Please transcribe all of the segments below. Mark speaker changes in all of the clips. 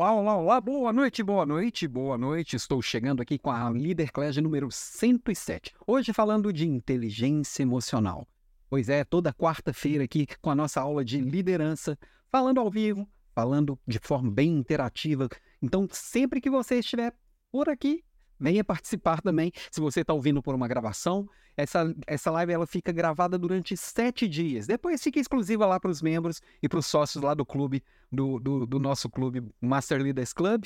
Speaker 1: Olá, olá, olá, boa noite, boa noite, boa noite. Estou chegando aqui com a Leader Class número 107. Hoje falando de inteligência emocional. Pois é, toda quarta-feira aqui com a nossa aula de liderança, falando ao vivo, falando de forma bem interativa. Então, sempre que você estiver por aqui, venha participar também. Se você está ouvindo por uma gravação, essa, essa live ela fica gravada durante sete dias. Depois fica exclusiva lá para os membros e para os sócios lá do clube, do, do, do, nosso clube Master Leaders Club.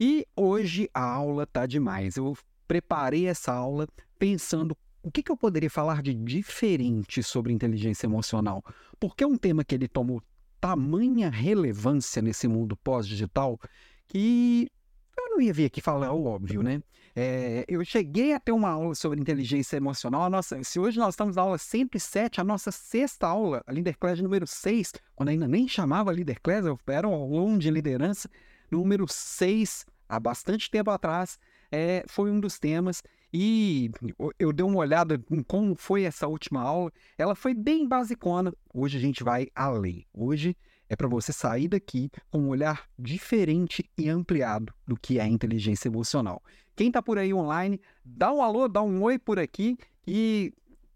Speaker 1: E hoje a aula tá demais. Eu preparei essa aula pensando o que, que eu poderia falar de diferente sobre inteligência emocional. Porque é um tema que ele tomou tamanha relevância nesse mundo pós-digital que eu não ia vir aqui falar o óbvio, né? É, eu cheguei a ter uma aula sobre inteligência emocional. Nossa, se hoje nós estamos na aula 107, a nossa sexta aula, a Leader Class número 6, quando ainda nem chamava Leader Class, eu era um aluno de liderança, número 6, há bastante tempo atrás, é, foi um dos temas. E eu dei uma olhada em como foi essa última aula. Ela foi bem basicona. Hoje a gente vai além. Hoje é para você sair daqui com um olhar diferente e ampliado do que é inteligência emocional. Quem está por aí online, dá um alô, dá um oi por aqui e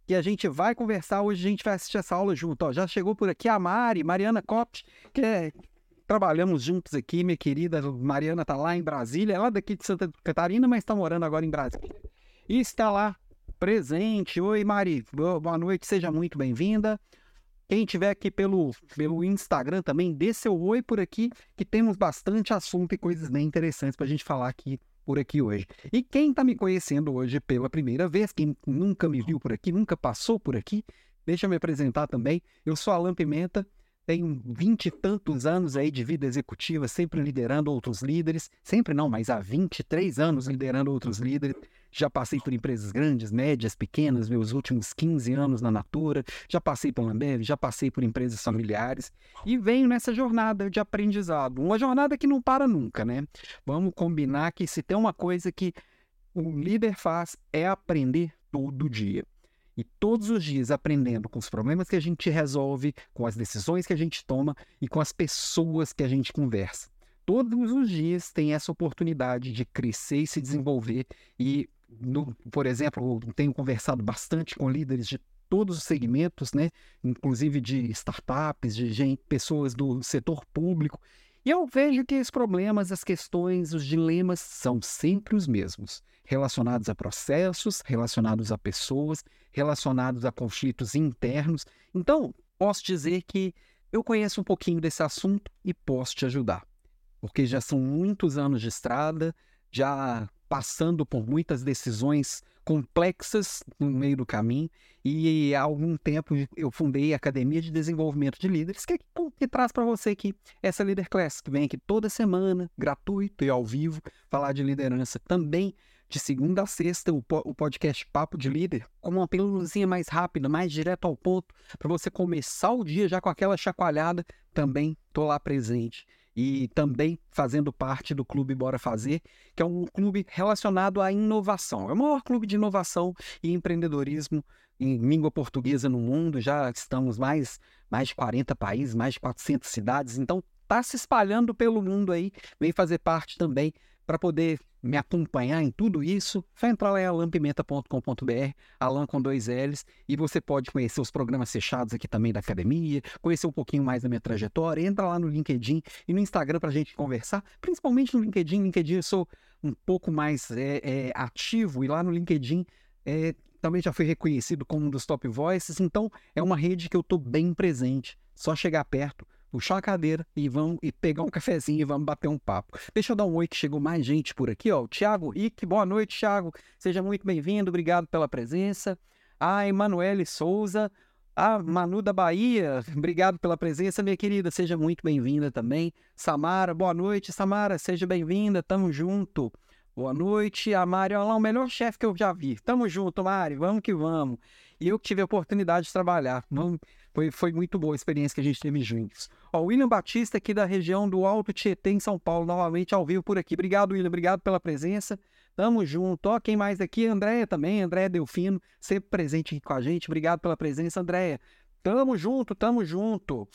Speaker 1: que a gente vai conversar. Hoje a gente vai assistir essa aula junto. Ó, já chegou por aqui a Mari, Mariana Copt, que é, trabalhamos juntos aqui, minha querida. Mariana está lá em Brasília, ela é daqui de Santa Catarina, mas está morando agora em Brasília. E está lá presente. Oi, Mari, boa noite, seja muito bem-vinda. Quem tiver aqui pelo, pelo Instagram também, dê seu oi por aqui, que temos bastante assunto e coisas bem interessantes para a gente falar aqui por aqui hoje. E quem está me conhecendo hoje pela primeira vez, quem nunca me viu por aqui, nunca passou por aqui, deixa eu me apresentar também. Eu sou Alan Pimenta, tenho vinte e tantos anos aí de vida executiva, sempre liderando outros líderes, sempre não, mas há 23 anos liderando outros líderes. Já passei por empresas grandes, médias, pequenas, meus últimos 15 anos na Natura, já passei por Ambev, já passei por empresas familiares e venho nessa jornada de aprendizado, uma jornada que não para nunca, né? Vamos combinar que se tem uma coisa que o líder faz é aprender todo dia. E todos os dias aprendendo com os problemas que a gente resolve, com as decisões que a gente toma e com as pessoas que a gente conversa. Todos os dias tem essa oportunidade de crescer e se desenvolver. E, no, por exemplo, eu tenho conversado bastante com líderes de todos os segmentos, né? inclusive de startups, de gente, pessoas do setor público. E eu vejo que os problemas, as questões, os dilemas são sempre os mesmos, relacionados a processos, relacionados a pessoas, relacionados a conflitos internos. Então, posso dizer que eu conheço um pouquinho desse assunto e posso te ajudar, porque já são muitos anos de estrada, já passando por muitas decisões complexas no meio do caminho. E há algum tempo eu fundei a Academia de Desenvolvimento de Líderes, que, que traz para você aqui essa Leader Class, que vem aqui toda semana, gratuito e ao vivo, falar de liderança. Também de segunda a sexta, o, podcast Papo de Líder, com uma pílulazinha mais rápida, mais direto ao ponto, para você começar o dia já com aquela chacoalhada. Também estou lá presente e também fazendo parte do Clube Bora Fazer, que é um clube relacionado à inovação. É o maior clube de inovação e empreendedorismo em língua portuguesa no mundo. Já estamos mais, mais de 40 países, mais de 400 cidades, então está se espalhando pelo mundo aí. Vem fazer parte também para poder me acompanhar em tudo isso, vai entrar lá em alampimenta.com.br, Alan com dois L's, e você pode conhecer os programas fechados aqui também da academia, conhecer um pouquinho mais da minha trajetória, entra lá no LinkedIn e no Instagram para a gente conversar, principalmente no LinkedIn. LinkedIn eu sou um pouco mais é, é, ativo e lá no LinkedIn é, também já fui reconhecido como um dos top voices, então é uma rede que eu estou bem presente. Só chegar perto, puxar a cadeira e vamos e pegar um cafezinho e vamos bater um papo. Deixa eu dar um oi que chegou mais gente por aqui, ó. O Thiago Rick, boa noite, Thiago. Seja muito bem-vindo, obrigado pela presença. A Emanuele Souza, a Manu da Bahia, obrigado pela presença, minha querida. Seja muito bem-vinda também. Samara, boa noite, Samara, seja bem-vinda, tamo junto. Boa noite, a Mari, olha lá, o melhor chefe que eu já vi. Tamo junto, Mari, vamos que vamos. E eu que tive a oportunidade de trabalhar. Vamos foi, foi muito boa a experiência que a gente teve juntos. Ó, William Batista, aqui da região do Alto Tietê, em São Paulo, novamente ao vivo por aqui. Obrigado, William, obrigado pela presença. Tamo junto. Ó, quem mais aqui? Andréia também, Andréia Delfino, sempre presente aqui com a gente. Obrigado pela presença, Andréia. Tamo junto, tamo junto.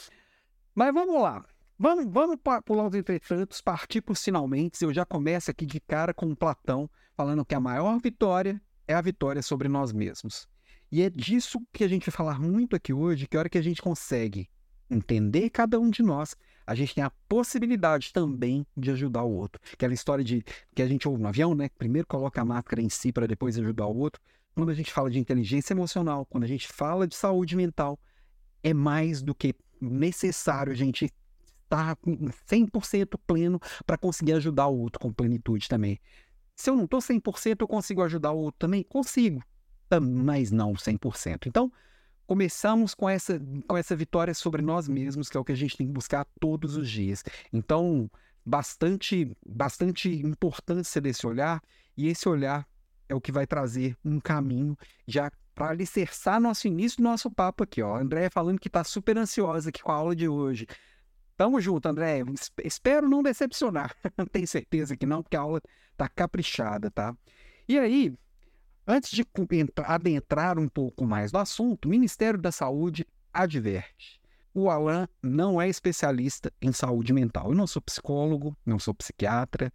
Speaker 1: Mas vamos lá. Vamos, vamos pular os entretantos, partir para os finalmente. Eu já começo aqui de cara com Platão, falando que a maior vitória é a vitória sobre nós mesmos. E é disso que a gente vai falar muito aqui hoje, que a hora que a gente consegue entender cada um de nós, a gente tem a possibilidade também de ajudar o outro. Aquela história de que a gente ouve no avião, né? Primeiro coloca a máscara em si para depois ajudar o outro. Quando a gente fala de inteligência emocional, quando a gente fala de saúde mental, é mais do que necessário a gente estar 100% pleno para conseguir ajudar o outro com plenitude também. Se eu não estou 100%, eu consigo ajudar o outro também? Consigo, mas não 100%. Então, começamos com essa, com essa vitória sobre nós mesmos, que é o que a gente tem que buscar todos os dias. Então, bastante, bastante importância desse olhar, e esse olhar é o que vai trazer um caminho já para alicerçar nosso início do nosso papo aqui. Ó. A Andréia falando que está super ansiosa aqui com a aula de hoje. Tamo junto, André. Espero não decepcionar. Tenho certeza que não, porque a aula tá caprichada, tá? E aí, antes de adentrar um pouco mais no assunto, o Ministério da Saúde adverte. O Alan não é especialista em saúde mental. Eu não sou psicólogo, não sou psiquiatra,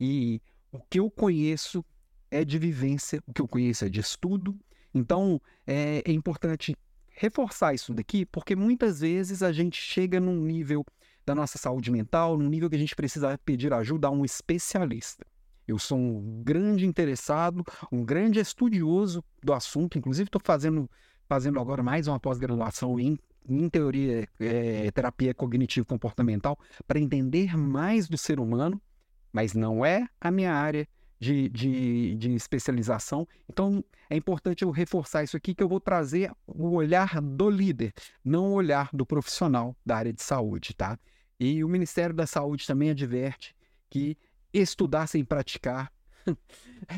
Speaker 1: e o que eu conheço é de vivência, o que eu conheço é de estudo. Então, é, é importante reforçar isso daqui, porque muitas vezes a gente chega num nível da nossa saúde mental, num nível que a gente precisa pedir ajuda a um especialista. Eu sou um grande interessado, um grande estudioso do assunto, inclusive estou fazendo, fazendo agora mais uma pós-graduação em, em teoria, é, terapia cognitivo-comportamental, para entender mais do ser humano, mas não é a minha área de, de, de especialização. Então, é importante eu reforçar isso aqui, que eu vou trazer o olhar do líder, não o olhar do profissional da área de saúde, tá? E o Ministério da Saúde também adverte que estudar sem praticar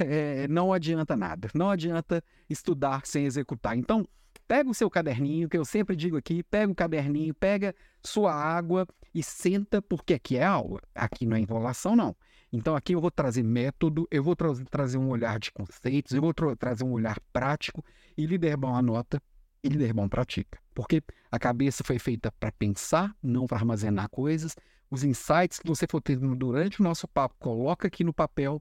Speaker 1: é, não adianta nada. Não adianta estudar sem executar. Então, pega o seu caderninho, que eu sempre digo aqui, pega o caderninho, pega sua água e senta, porque aqui é aula. Aqui não é enrolação, não. Então aqui eu vou trazer método, eu vou tra trazer um olhar de conceitos, eu vou tra trazer um olhar prático e líder bom anota e líder bom pratica. Porque a cabeça foi feita para pensar, não para armazenar coisas. Os insights que você for tendo durante o nosso papo, coloca aqui no papel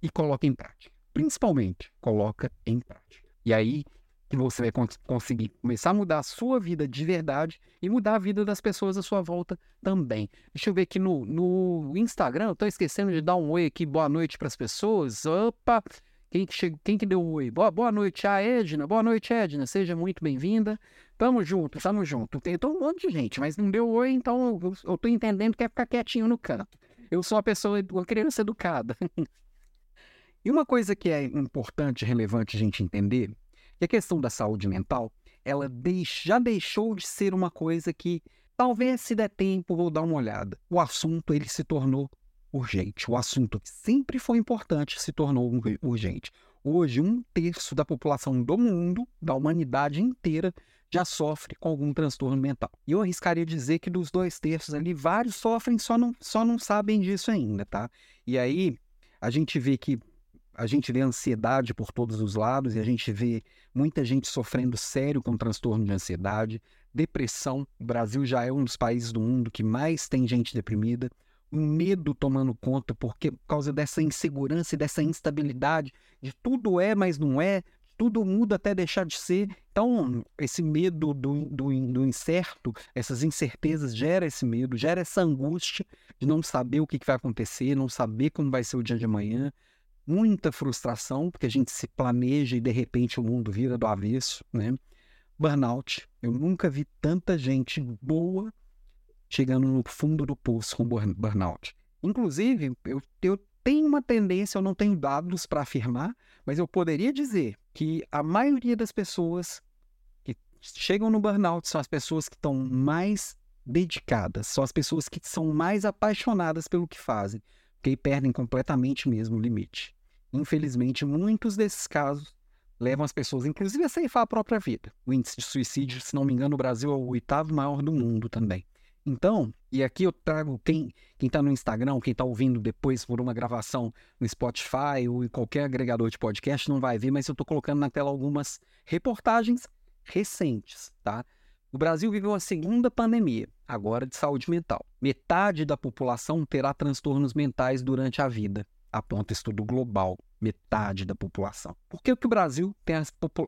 Speaker 1: e coloca em prática. Principalmente, coloca em prática. E aí que você vai cons conseguir começar a mudar a sua vida de verdade e mudar a vida das pessoas à sua volta também. Deixa eu ver aqui no, no Instagram, tô esquecendo de dar um oi aqui, boa noite para as pessoas. Opa! Quem que, chegou, quem que deu um oi? Boa, boa noite, a Edna. Boa noite, Edna. Seja muito bem-vinda. Tamo junto, tamo junto. Tem um monte de gente, mas não deu oi, então eu, eu tô entendendo que é ficar quietinho no canto. Eu sou uma pessoa, uma criança educada. e uma coisa que é importante, relevante a gente entender e a questão da saúde mental, ela já deixou de ser uma coisa que, talvez se der tempo, vou dar uma olhada. O assunto ele se tornou urgente. O assunto que sempre foi importante se tornou urgente. Hoje, um terço da população do mundo, da humanidade inteira, já sofre com algum transtorno mental. E eu arriscaria dizer que dos dois terços ali, vários sofrem, só não, só não sabem disso ainda, tá? E aí, a gente vê que a gente vê ansiedade por todos os lados e a gente vê muita gente sofrendo sério com transtorno de ansiedade, depressão. O Brasil já é um dos países do mundo que mais tem gente deprimida, medo tomando conta porque por causa dessa insegurança e dessa instabilidade de tudo é, mas não é, tudo muda até deixar de ser. Então, esse medo do, do, do incerto, essas incertezas gera esse medo, gera essa angústia de não saber o que, que vai acontecer, não saber como vai ser o dia de amanhã, muita frustração, porque a gente se planeja e de repente o mundo vira do avesso, né? Burnout. Eu nunca vi tanta gente boa chegando no fundo do poço com burnout. Inclusive, eu, eu tenho uma tendência, eu não tenho dados para afirmar, mas eu poderia dizer que a maioria das pessoas que chegam no burnout são as pessoas que estão mais dedicadas, são as pessoas que são mais apaixonadas pelo que fazem, porque perdem completamente mesmo o limite. Infelizmente, muitos desses casos levam as pessoas, inclusive, a ceifar a própria vida. O índice de suicídio, se não me engano, no Brasil é o oitavo maior do mundo também. Então, e aqui eu trago quem está no Instagram, quem está ouvindo depois por uma gravação no Spotify ou em qualquer agregador de podcast não vai ver, mas eu estou colocando na tela algumas reportagens recentes, tá? O Brasil viveu a segunda pandemia. agora de saúde mental. Metade da população terá transtornos mentais durante a vida, aponta estudo global. Metade da população. Por que, que o Brasil tem a,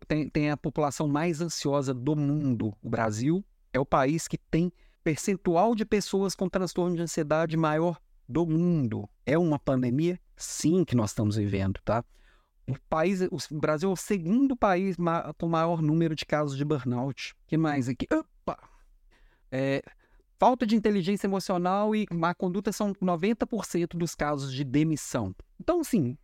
Speaker 1: tem, tem a população mais ansiosa do mundo? O Brasil é o país que tem percentual de pessoas com transtorno de ansiedade maior do mundo. É uma pandemia? Sim, que nós estamos vivendo, tá? O, país, o Brasil é o segundo país com maior número de casos de burnout. que mais aqui? Opa! É, falta de inteligência emocional e má conduta são 90% dos casos de demissão. Então, sim,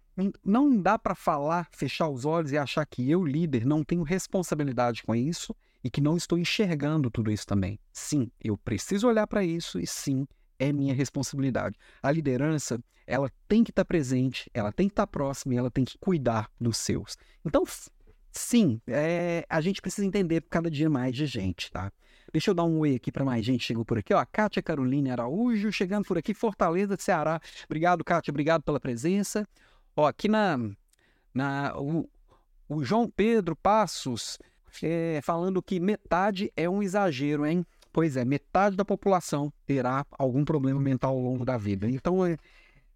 Speaker 1: não dá para falar, fechar os olhos e achar que eu, líder, não tenho responsabilidade com isso e que não estou enxergando tudo isso também. Sim, eu preciso olhar para isso e sim, é minha responsabilidade. A liderança, ela tem que estar tá presente, ela tem que estar tá próxima e ela tem que cuidar dos seus. Então, sim, é, a gente precisa entender cada dia mais de gente, tá? Deixa eu dar um oi aqui para mais gente chegou por aqui, ó. Kátia Caroline Araújo chegando por aqui, Fortaleza, Ceará. Obrigado, Kátia, obrigado pela presença. Ó, aqui na, na o, o João Pedro Passos é, falando que metade é um exagero, hein? Pois é, metade da população terá algum problema mental ao longo da vida. Então é,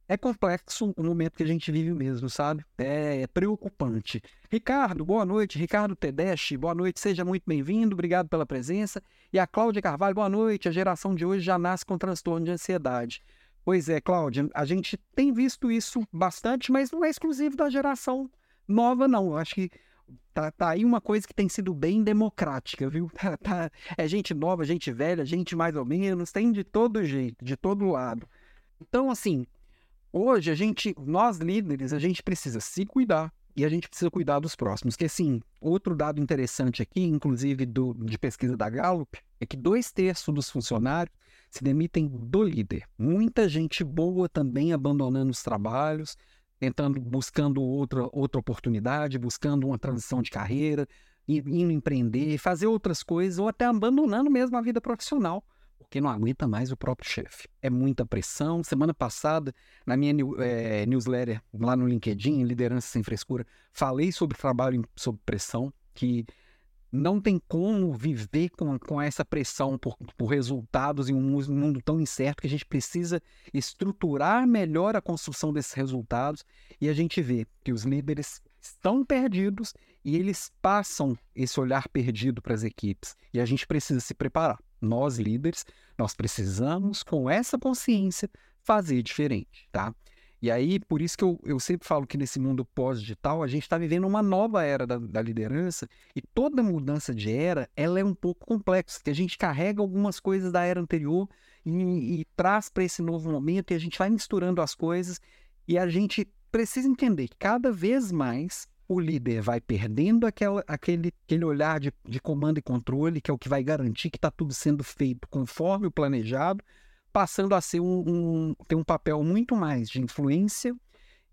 Speaker 1: é complexo o momento que a gente vive mesmo, sabe? É, é preocupante. Ricardo, boa noite. Ricardo Tedeschi, boa noite, seja muito bem-vindo, obrigado pela presença. E a Cláudia Carvalho, boa noite. A geração de hoje já nasce com transtorno de ansiedade. Pois é, Cláudia, a gente tem visto isso bastante, mas não é exclusivo da geração nova, não. Eu acho que Tá, tá aí uma coisa que tem sido bem democrática, viu? Tá, tá, é gente nova, gente velha, gente mais ou menos, tem de todo jeito, de todo lado. Então, assim, hoje a gente, nós líderes, a gente precisa se cuidar e a gente precisa cuidar dos próximos. Que, assim, outro dado interessante aqui, inclusive do, de pesquisa da Gallup, é que dois terços dos funcionários se demitem do líder. Muita gente boa também abandonando os trabalhos, tentando, buscando outra, outra oportunidade, buscando uma transição de carreira, indo empreender, fazer outras coisas, ou até abandonando mesmo a vida profissional, porque não aguenta mais o próprio chefe. É muita pressão. Semana passada, na minha é, newsletter lá no LinkedIn, Liderança Sem Frescura, falei sobre trabalho sob pressão, que não tem como viver com, com essa pressão por, por resultados em um mundo tão incerto que a gente precisa estruturar melhor a construção desses resultados e a gente vê que os líderes estão perdidos e eles passam esse olhar perdido para as equipes e a gente precisa se preparar. Nós líderes, nós precisamos com essa consciência fazer diferente, tá? E aí, por isso que eu, eu sempre falo que nesse mundo pós-digital, a gente está vivendo uma nova era da, da, liderança e toda mudança de era, ela é um pouco complexa, que a gente carrega algumas coisas da era anterior e, e traz para esse novo momento e a gente vai misturando as coisas e a gente precisa entender que cada vez mais o líder vai perdendo aquela, aquele, aquele olhar de, de comando e controle, que é o que vai garantir que está tudo sendo feito conforme o planejado, passando a ser um, um, ter um papel muito mais de influência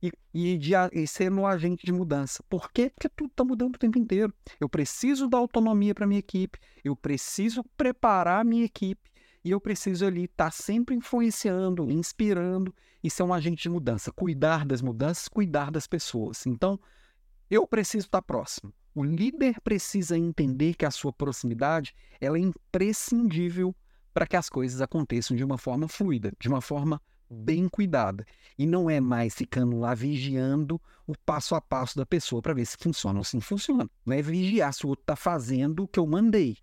Speaker 1: e, e, de, e ser um agente de mudança. Por quê? Porque tudo está mudando o tempo inteiro. Eu preciso dar autonomia para minha equipe, eu preciso preparar a minha equipe e eu preciso ali estar tá sempre influenciando, inspirando e ser um agente de mudança, cuidar das mudanças, cuidar das pessoas. Então, eu preciso estar próximo. O líder precisa entender que a sua proximidade ela é imprescindível para que as coisas aconteçam de uma forma fluida, de uma forma bem cuidada. E não é mais ficando lá vigiando o passo a passo da pessoa para ver se funciona ou se não funciona. Não é vigiar se o outro está fazendo o que eu mandei.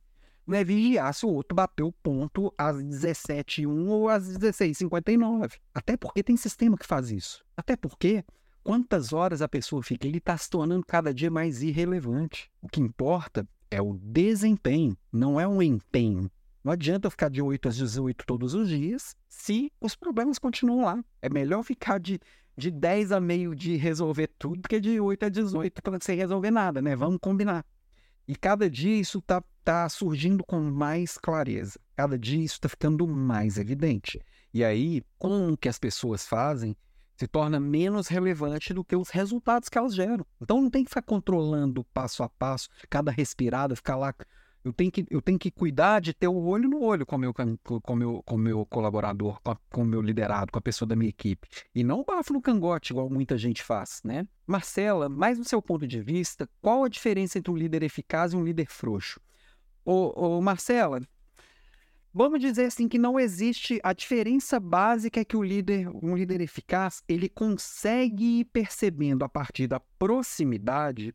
Speaker 1: Não é vigiar se o outro bateu o ponto às 17h01 ou às 16h59. Até porque tem sistema que faz isso. Até porque quantas horas a pessoa fica, ele está se tornando cada dia mais irrelevante. O que importa é o desempenho, não é o empenho. Não adianta ficar de 8 às 18 todos os dias se os problemas continuam lá. É melhor ficar de, de 10 a meio de resolver tudo do que de 8 a 18 para sem resolver nada, né? Vamos combinar. E cada dia isso está tá surgindo com mais clareza. Cada dia isso está ficando mais evidente. E aí, como que as pessoas fazem se torna menos relevante do que os resultados que elas geram. Então não tem que ficar controlando passo a passo, cada respirada, ficar lá eu tenho que, eu tenho que cuidar de ter o olho no olho com o meu, com meu, com meu colaborador, com o meu liderado, com a pessoa da minha equipe. E não bafo no cangote, igual muita gente faz, né? Marcela, mais do seu ponto de vista, qual a diferença entre um líder eficaz e um líder frouxo? Ô, ô Marcela, Vamos dizer assim que não existe a diferença básica é que o líder, um líder eficaz, ele consegue ir percebendo a partir da proximidade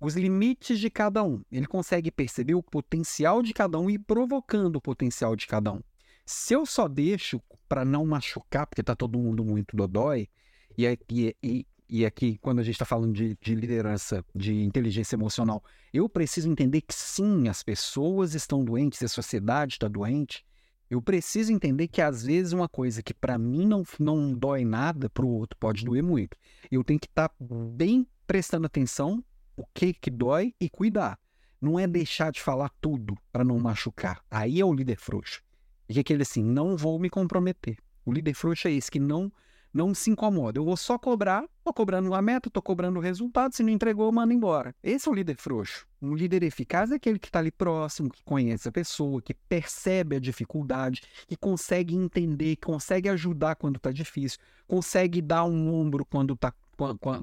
Speaker 1: os limites de cada um. Ele consegue perceber o potencial de cada um e ir provocando o potencial de cada um. Se eu só deixo para não machucar, porque está todo mundo muito dodói, e, e, e, e aqui, quando a gente está falando de, de, liderança, de inteligência emocional, eu preciso entender que sim, as pessoas estão doentes, a sociedade está doente. Eu preciso entender que às vezes uma coisa que para mim não, não dói nada, para o outro pode doer muito. Eu tenho que estar tá bem prestando atenção o que que dói e cuidar. Não é deixar de falar tudo para não machucar. Aí é o líder frouxo. E aquele assim, não vou me comprometer. O líder frouxo é esse que não não se incomoda. Eu vou só cobrar, tô cobrando uma meta, tô cobrando o resultado, se não entregou, eu mando embora. Esse é o líder frouxo. Um líder eficaz é aquele que está ali próximo, que conhece a pessoa, que percebe a dificuldade, que consegue entender, que consegue ajudar quando está difícil, consegue dar um ombro quando está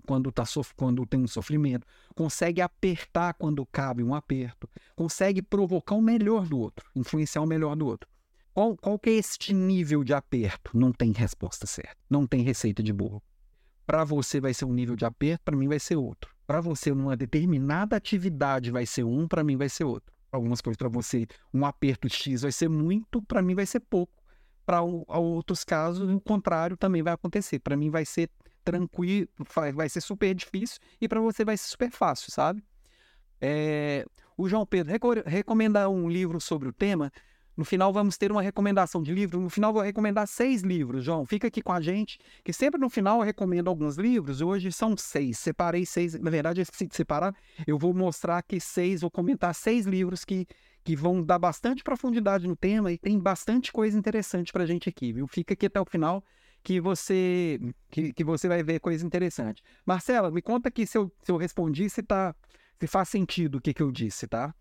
Speaker 1: quando, tá quando tem um sofrimento, consegue apertar quando cabe um aperto, consegue provocar o melhor do outro, influenciar o melhor do outro. Qual, qual que é este nível de aperto? Não tem resposta certa, não tem receita de bolo. Para você vai ser um nível de aperto, para mim vai ser outro. Para você, numa determinada atividade, vai ser um, para mim vai ser outro. Algumas coisas para você, um aperto X vai ser muito, para mim vai ser pouco. Para outros casos, o contrário também vai acontecer. Para mim vai ser tranquilo, vai ser super difícil e para você vai ser super fácil, sabe? É, o João Pedro recomenda um livro sobre o tema. No final vamos ter uma recomendação de livro. No final vou recomendar seis livros, João. Fica aqui com a gente, que sempre no final eu recomendo alguns livros. Hoje são seis. Separei seis. Na verdade, de separar. Eu vou mostrar aqui seis, vou comentar seis livros que, que vão dar bastante profundidade no tema e tem bastante coisa interessante pra gente aqui, viu? Fica aqui até o final que você que, que você vai ver coisa interessante. Marcela, me conta aqui se eu, se eu respondi, se, tá, se faz sentido o que, que eu disse, tá?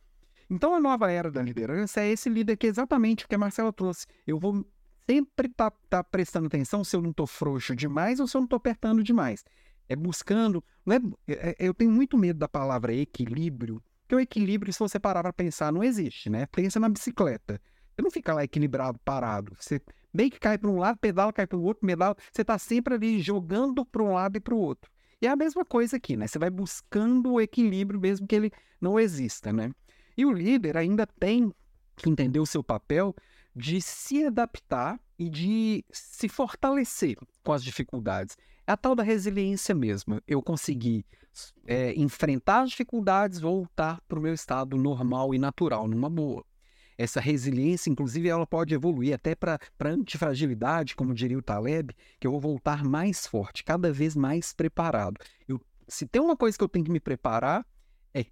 Speaker 1: Então, a nova era da liderança é esse líder que é exatamente o que a Marcela trouxe. Eu vou sempre estar tá, tá prestando atenção se eu não estou frouxo demais ou se eu não estou apertando demais. É buscando. Não é, é, é, eu tenho muito medo da palavra equilíbrio, porque o equilíbrio, se você parar para pensar, não existe, né? Pensa na bicicleta. Você não fica lá equilibrado, parado. Você bem que cai para um lado, pedala, cai para o outro, pedala. Você está sempre ali jogando para um lado e para o outro. E é a mesma coisa aqui, né? Você vai buscando o equilíbrio mesmo que ele não exista, né? E o líder ainda tem que entender o seu papel de se adaptar e de se fortalecer com as dificuldades. É a tal da resiliência mesmo. Eu consegui é, enfrentar as dificuldades, voltar para o meu estado normal e natural, numa boa essa resiliência, inclusive, ela pode evoluir até para antifragilidade, como diria o Taleb, que eu vou voltar mais forte, cada vez mais preparado. Eu, se tem uma coisa que eu tenho que me preparar, é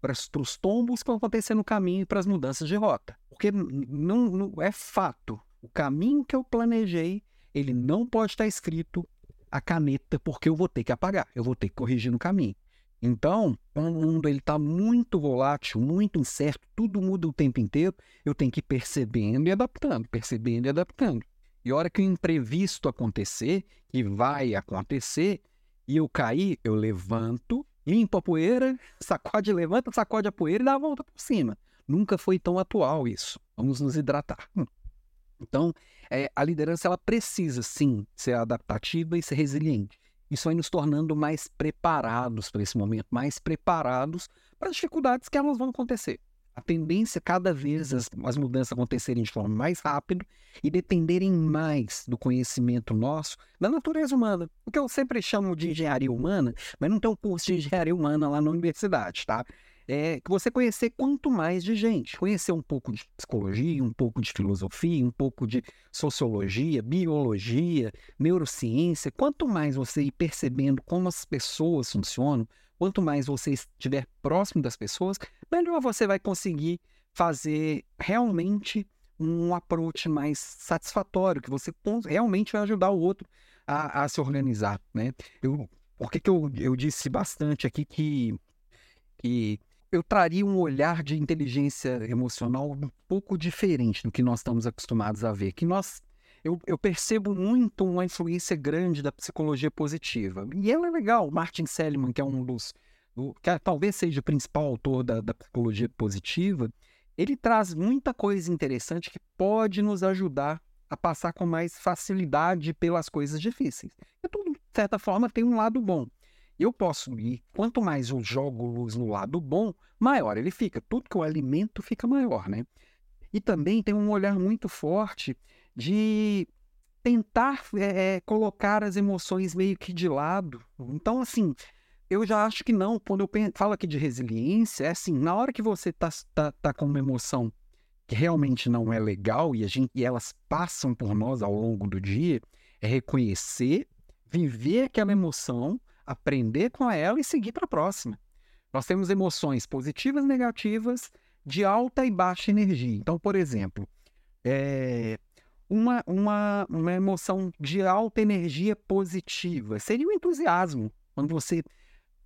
Speaker 1: para os tombos que vão acontecer no caminho e para as mudanças de rota. Porque não, não é fato. O caminho que eu planejei, ele não pode estar escrito a caneta, porque eu vou ter que apagar, eu vou ter que corrigir no caminho. Então, o mundo está muito volátil, muito incerto, tudo muda o tempo inteiro. Eu tenho que ir percebendo e adaptando, percebendo e adaptando. E a hora que o imprevisto acontecer, que vai acontecer, e eu cair, eu levanto, limpo a poeira, sacode, levanta, sacode a poeira e dá a volta por cima. Nunca foi tão atual isso. Vamos nos hidratar. Hum. Então, é, a liderança ela precisa sim ser adaptativa e ser resiliente. Isso vai nos tornando mais preparados para esse momento, mais preparados para as dificuldades que elas vão acontecer. A tendência cada vez as, as mudanças acontecerem de forma mais rápida e dependerem mais do conhecimento nosso da natureza humana. O que eu sempre chamo de engenharia humana, mas não tem um curso de engenharia humana lá na universidade, tá? É que você conhecer quanto mais de gente, conhecer um pouco de psicologia, um pouco de filosofia, um pouco de sociologia, biologia, neurociência. Quanto mais você ir percebendo como as pessoas funcionam, quanto mais você estiver próximo das pessoas, melhor você vai conseguir fazer realmente um approach mais satisfatório, que você realmente vai ajudar o outro a, a se organizar, né? Eu, por que, que eu, eu disse bastante aqui que, que eu traria um olhar de inteligência emocional um pouco diferente do que nós estamos acostumados a ver. Que nós, eu, eu percebo muito uma influência grande da psicologia positiva. E ela é legal. Martin Seligman, que é um dos, que é, talvez seja o principal autor da, da psicologia positiva, ele traz muita coisa interessante que pode nos ajudar a passar com mais facilidade pelas coisas difíceis. E tudo, de certa forma, tem um lado bom. Eu posso ir, quanto mais eu jogo luz no lado bom, maior ele fica. Tudo que eu alimento fica maior, né? E também tem um olhar muito forte de tentar é, colocar as emoções meio que de lado. Então, assim, eu já acho que não. Quando eu falo aqui de resiliência, é assim, na hora que você tá, tá, tá com uma emoção que realmente não é legal e, a gente, e elas passam por nós ao longo do dia, é reconhecer, viver aquela emoção, aprender com ela e seguir para a próxima. Nós temos emoções positivas e negativas de alta e baixa energia. Então, por exemplo, é, uma, uma, uma emoção de alta energia positiva seria o entusiasmo. Quando você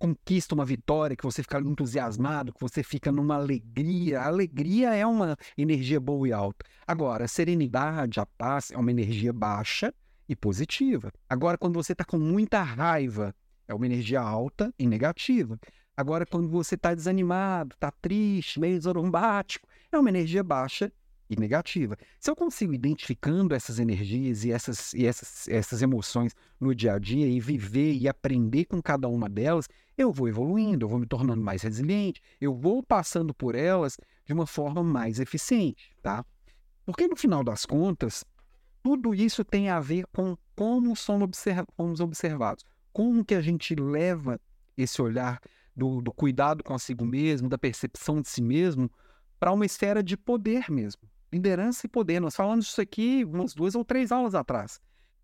Speaker 1: conquista uma vitória, que você fica entusiasmado, que você fica numa alegria. A alegria é uma energia boa e alta. Agora, a serenidade, a paz é uma energia baixa e positiva. Agora, quando você está com muita raiva, é uma energia alta e negativa. Agora, quando você está desanimado, está triste, meio zorumbático, é uma energia baixa e negativa. Se eu consigo identificando essas energias e essas, e essas, essas emoções no dia a dia e viver e aprender com cada uma delas, eu vou evoluindo, eu vou me tornando mais resiliente, eu vou passando por elas de uma forma mais eficiente, tá? Porque no final das contas, tudo isso tem a ver com como somos, observ somos observados, como que a gente leva esse olhar do, do cuidado consigo mesmo, da percepção de si mesmo, para uma esfera de poder mesmo. Liderança e poder. Nós falamos isso aqui umas duas ou três aulas atrás.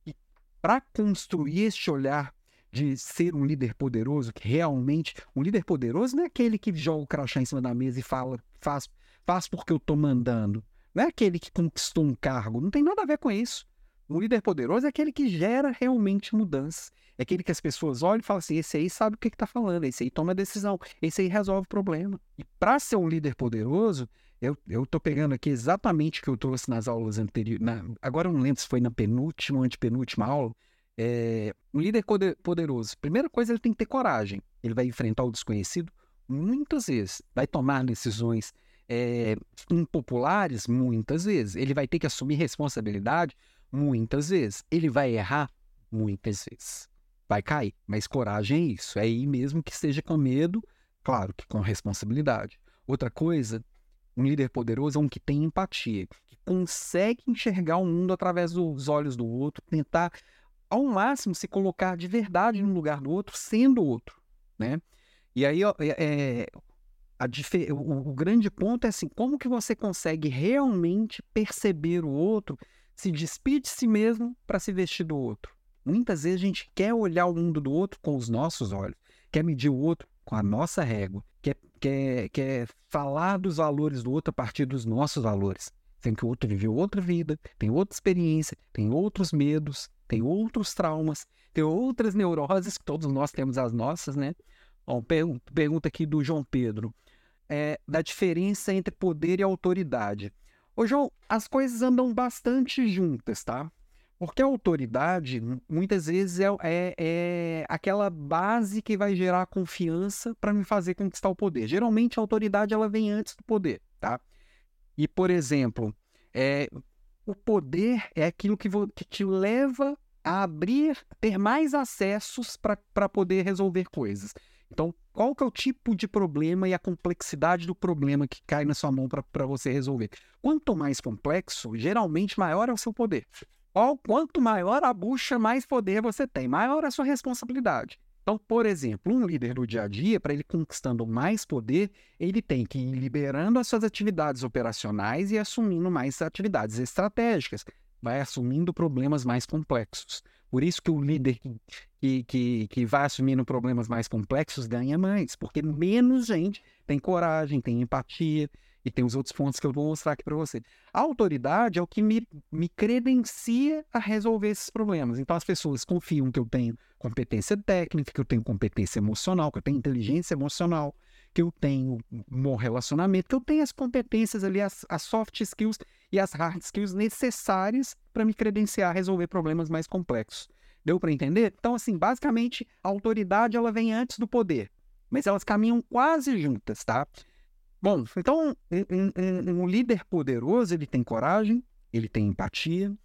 Speaker 1: E para construir este olhar de ser um líder poderoso, que realmente. Um líder poderoso não é aquele que joga o crachá em cima da mesa e fala, faz, faz porque eu estou mandando. Não é aquele que conquistou um cargo. Não tem nada a ver com isso. Um líder poderoso é aquele que gera realmente mudanças. É aquele que as pessoas olham e falam assim: esse aí sabe o que está falando, esse aí toma decisão, esse aí resolve o problema. E para ser um líder poderoso, eu estou pegando aqui exatamente o que eu trouxe nas aulas anteriores. Na, agora eu não lembro se foi na penúltima ou antepenúltima aula, é, um líder poderoso, primeira coisa, ele tem que ter coragem. Ele vai enfrentar o desconhecido muitas vezes, vai tomar decisões é, impopulares muitas vezes, ele vai ter que assumir responsabilidade muitas vezes, ele vai errar muitas vezes, vai cair. Mas coragem é isso, é aí mesmo que esteja com medo, claro que com responsabilidade. Outra coisa, um líder poderoso é um que tem empatia, que consegue enxergar o mundo através dos olhos do outro, tentar ao máximo se colocar de verdade no lugar do outro, sendo outro, né? E aí é, é o, o grande ponto é assim, como que você consegue realmente perceber o outro, se despide de si mesmo para se vestir do outro? Muitas vezes a gente quer olhar o mundo do outro com os nossos olhos, quer medir o outro com a nossa régua, quer, quer, quer falar dos valores do outro a partir dos nossos valores. Sendo que o outro viveu outra vida, tem outra experiência, tem outros medos, tem outros traumas, tem outras neuroses, que todos nós temos as nossas, né? Bom, pergunta aqui do João Pedro. É, da diferença entre poder e autoridade. Ô, João, as coisas andam bastante juntas, tá? Porque a autoridade, muitas vezes, é, é, é aquela base que vai gerar confiança para me fazer conquistar o poder. Geralmente, a autoridade ela vem antes do poder, tá? E, por exemplo, é, o poder é aquilo que, que te leva a abrir, ter mais acessos para poder resolver coisas. Então, qual que é o tipo de problema e a complexidade do problema que cai na sua mão para você resolver? Quanto mais complexo, geralmente maior é o seu poder. Ou quanto maior a bucha, mais poder você tem, maior é a sua responsabilidade. Então, por exemplo, um líder do dia a dia, para ele conquistando mais poder, ele tem que ir liberando as suas atividades operacionais e assumindo mais atividades estratégicas, vai assumindo problemas mais complexos. Por isso que o líder que, que, que vai assumindo problemas mais complexos ganha mais, porque menos gente tem coragem, tem empatia, e tem os outros pontos que eu vou mostrar aqui para você. A autoridade é o que me, me credencia a resolver esses problemas. Então as pessoas confiam que eu tenho competência técnica, que eu tenho competência emocional, que eu tenho inteligência emocional, que eu tenho um bom relacionamento, que eu tenho as competências ali, as, as soft skills e as hard skills necessárias para me credenciar a resolver problemas mais complexos. Deu para entender? Então, assim, basicamente, a autoridade ela vem antes do poder, mas elas caminham quase juntas, tá? Bom, então, um, um, um, líder poderoso, ele tem coragem, ele tem empatia. O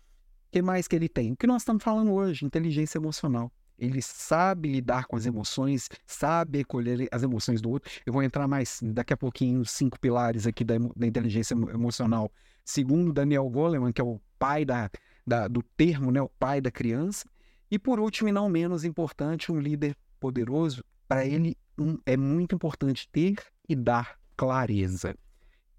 Speaker 1: que mais que ele tem? O que nós estamos falando hoje, inteligência emocional. Ele sabe lidar com as emoções, sabe acolher as emoções do outro. Eu vou entrar mais daqui a pouquinho nos cinco pilares aqui da, da inteligência emocional. Segundo Daniel Goleman, que é o pai da, da, do termo, né, o pai da criança. E por último, e não menos importante, um líder poderoso, para ele um, é muito importante ter e dar clareza.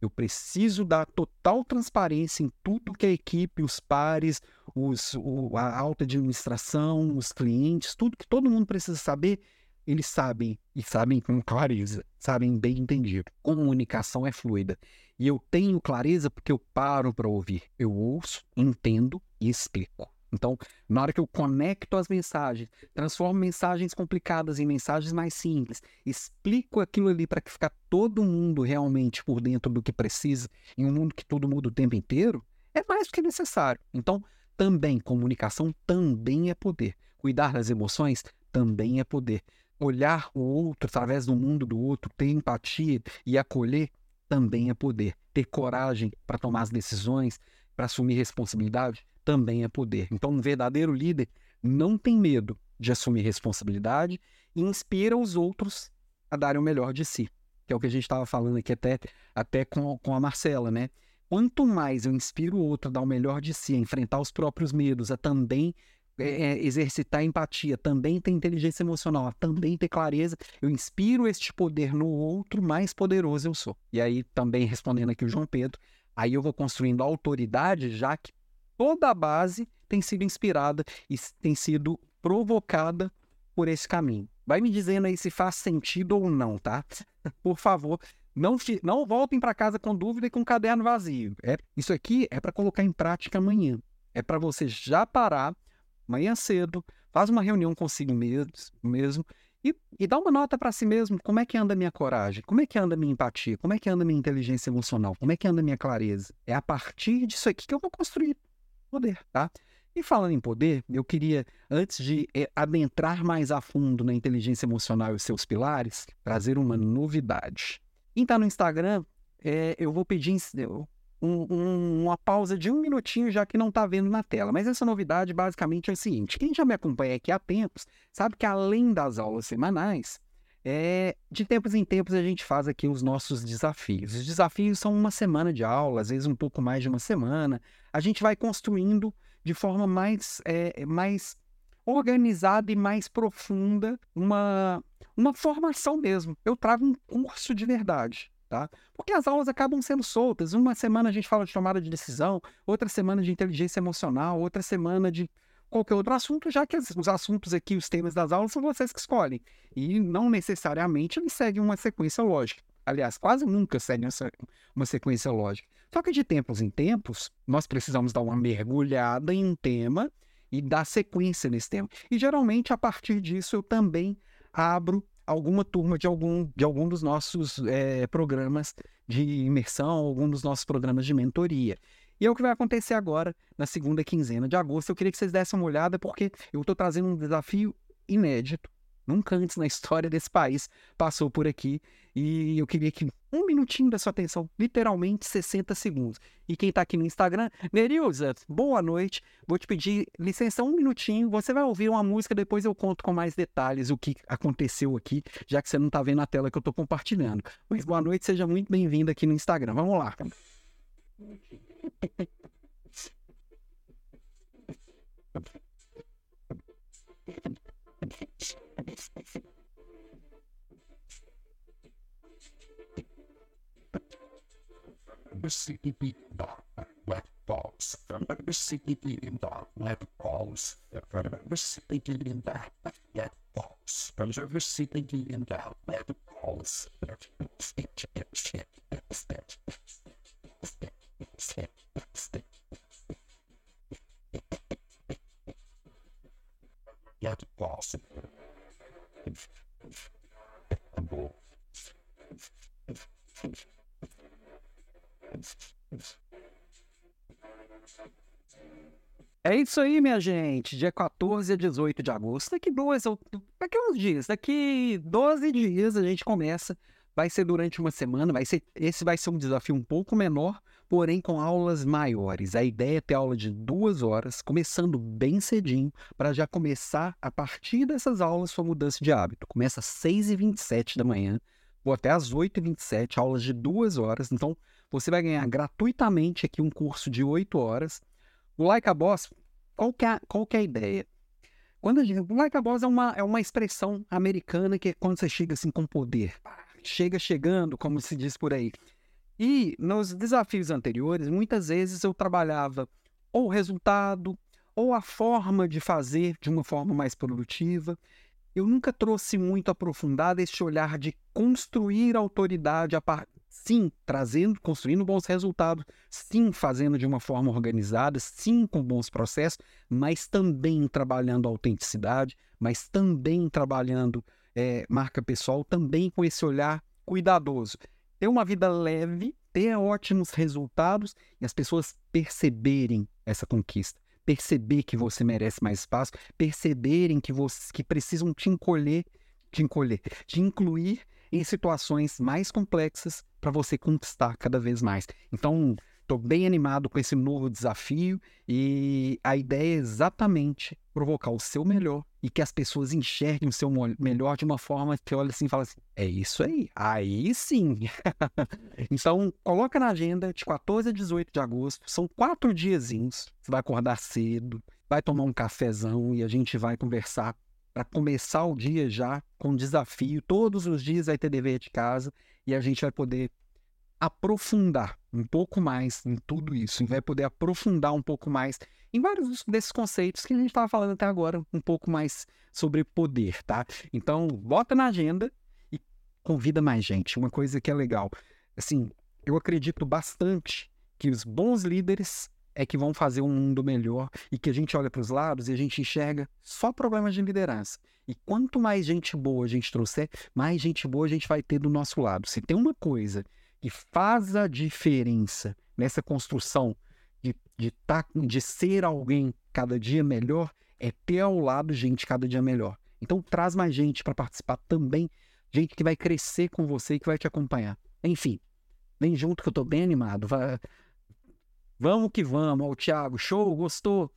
Speaker 1: Eu preciso dar total transparência em tudo que a equipe, os pares, os, o, a alta administração, os clientes, tudo que todo mundo precisa saber, eles sabem e sabem com clareza, sabem bem entendido. Comunicação é fluida. E eu tenho clareza porque eu paro para ouvir. Eu ouço, entendo e explico. Então, na hora que eu conecto as mensagens, transformo mensagens complicadas em mensagens mais simples, explico aquilo ali para que ficar todo mundo realmente por dentro do que precisa, em um mundo que todo muda o tempo inteiro, é mais do que necessário. Então, também comunicação também é poder. Cuidar das emoções também é poder. Olhar o outro através do mundo do outro, ter empatia e acolher também é poder. Ter coragem para tomar as decisões, para assumir responsabilidade, também é poder. Então, um verdadeiro líder não tem medo de assumir responsabilidade e inspira os outros a darem o melhor de si, que é o que a gente estava falando aqui até, até com, com a Marcela, né? Quanto mais eu inspiro o outro a dar o melhor de si, a enfrentar os próprios medos, a também é, é exercitar empatia, também ter inteligência emocional, também ter clareza, eu inspiro este poder no outro, mais poderoso eu sou. E aí, também respondendo aqui o João Pedro, aí eu vou construindo autoridade, já que toda a base tem sido inspirada e tem sido provocada por esse caminho. Vai me dizendo aí se faz sentido ou não, tá? Por favor, não, não voltem para casa com dúvida e com caderno vazio. É, isso aqui é para colocar em prática amanhã. É para você já parar amanhã cedo, faz uma reunião consigo mesmo, mesmo e, e dá uma nota para si mesmo. Como é que anda a minha coragem? Como é que anda a minha empatia? Como é que anda a minha inteligência emocional? Como é que anda a minha clareza? É a partir disso aqui que eu vou construir poder, tá? E falando em poder, eu queria, antes de é, adentrar mais a fundo na inteligência emocional e os seus pilares, trazer uma novidade. Quem está no Instagram, é, eu vou pedir um, um, uma pausa de um minutinho, já que não está vendo na tela. Mas essa novidade basicamente é o seguinte: quem já me acompanha aqui há tempos sabe que além das aulas semanais, é, de tempos em tempos a gente faz aqui os nossos desafios. Os desafios são uma semana de aula, às vezes um pouco mais de uma semana. A gente vai construindo de forma mais, é, mais organizada e mais profunda uma, uma formação mesmo. Eu trago um curso de verdade. Tá? Porque as aulas acabam sendo soltas. Uma semana a gente fala de tomada de decisão, outra semana de inteligência emocional, outra semana de qualquer outro assunto, já que os assuntos aqui, os temas das aulas, são vocês que escolhem. E não necessariamente eles seguem uma sequência lógica. Aliás, quase nunca seguem uma sequência lógica. Só que de tempos em tempos, nós precisamos dar uma mergulhada em um tema e dar sequência nesse tema. E geralmente, a partir disso, eu também abro alguma turma de algum, de algum dos nossos é, programas de imersão, algum dos nossos programas de mentoria. E é o que vai acontecer agora, na segunda quinzena de agosto. Eu queria que vocês dessem uma olhada, porque eu estou trazendo um desafio inédito. Nunca antes na história desse país passou por aqui. E eu queria que um minutinho da sua atenção, literalmente 60 segundos. E quem está aqui no Instagram, Nerilza, boa noite. Vou te pedir licença um minutinho. Você vai ouvir uma música, depois eu conto com mais detalhes o que aconteceu aqui, já que você não está vendo a tela que eu estou compartilhando. Mas boa noite, seja muito bem-vindo aqui no Instagram. Vamos lá. the city dark web balls. Remember sitting in dark web balls. Remember sitting in the web balls. Remember sitting in the web balls. Get balls. É isso aí, minha gente. Dia 14 a 18 de agosto. Daqui dois, daqui uns dias, daqui 12 dias a gente começa vai ser durante uma semana, vai ser, esse vai ser um desafio um pouco menor, porém com aulas maiores. A ideia é ter aula de duas horas, começando bem cedinho, para já começar a partir dessas aulas sua mudança de hábito. Começa às 6h27 da manhã, ou até às 8h27, aulas de duas horas. Então, você vai ganhar gratuitamente aqui um curso de 8 horas. O Like a Boss, qual que é, qual que é a ideia? Quando a gente, o Like a Boss é uma, é uma expressão americana que é quando você chega assim com poder. Chega chegando, como se diz por aí. E nos desafios anteriores, muitas vezes eu trabalhava ou o resultado, ou a forma de fazer de uma forma mais produtiva eu nunca trouxe muito aprofundado esse olhar de construir autoridade a sim, trazendo, construindo bons resultados, sim, fazendo de uma forma organizada, sim, com bons processos, mas também trabalhando autenticidade, mas também trabalhando é, marca pessoal, também com esse olhar cuidadoso. Ter uma vida leve, ter ótimos resultados e as pessoas perceberem essa conquista perceber que você merece mais espaço, perceberem que, você, que precisam te encolher, te encolher, te incluir em situações mais complexas para você conquistar cada vez mais. Então, Estou bem animado com esse novo desafio e a ideia é exatamente provocar o seu melhor e que as pessoas enxerguem o seu melhor de uma forma que olha assim e fala assim: é isso aí, aí sim. então, coloca na agenda de 14 a 18 de agosto, são quatro diazinhos. Você vai acordar cedo, vai tomar um cafezão e a gente vai conversar para começar o dia já com desafio. Todos os dias vai ter dever de casa e a gente vai poder aprofundar um pouco mais em tudo isso, e vai poder aprofundar um pouco mais em vários desses conceitos que a gente estava falando até agora, um pouco mais sobre poder, tá? Então, bota na agenda e convida mais gente. Uma coisa que é legal, assim, eu acredito bastante que os bons líderes é que vão fazer um mundo melhor e que a gente olha para os lados e a gente enxerga só problemas de liderança. E quanto mais gente boa a gente trouxer, mais gente boa a gente vai ter do nosso lado. Se tem uma coisa que faz a diferença nessa construção de, de, tá, de ser alguém cada dia melhor é ter ao lado gente cada dia melhor. Então traz mais gente para participar também, gente que vai crescer com você e que vai te acompanhar. Enfim, vem junto que eu estou bem animado. Vai... Vamos que vamos. Ó, o Thiago, show, gostou?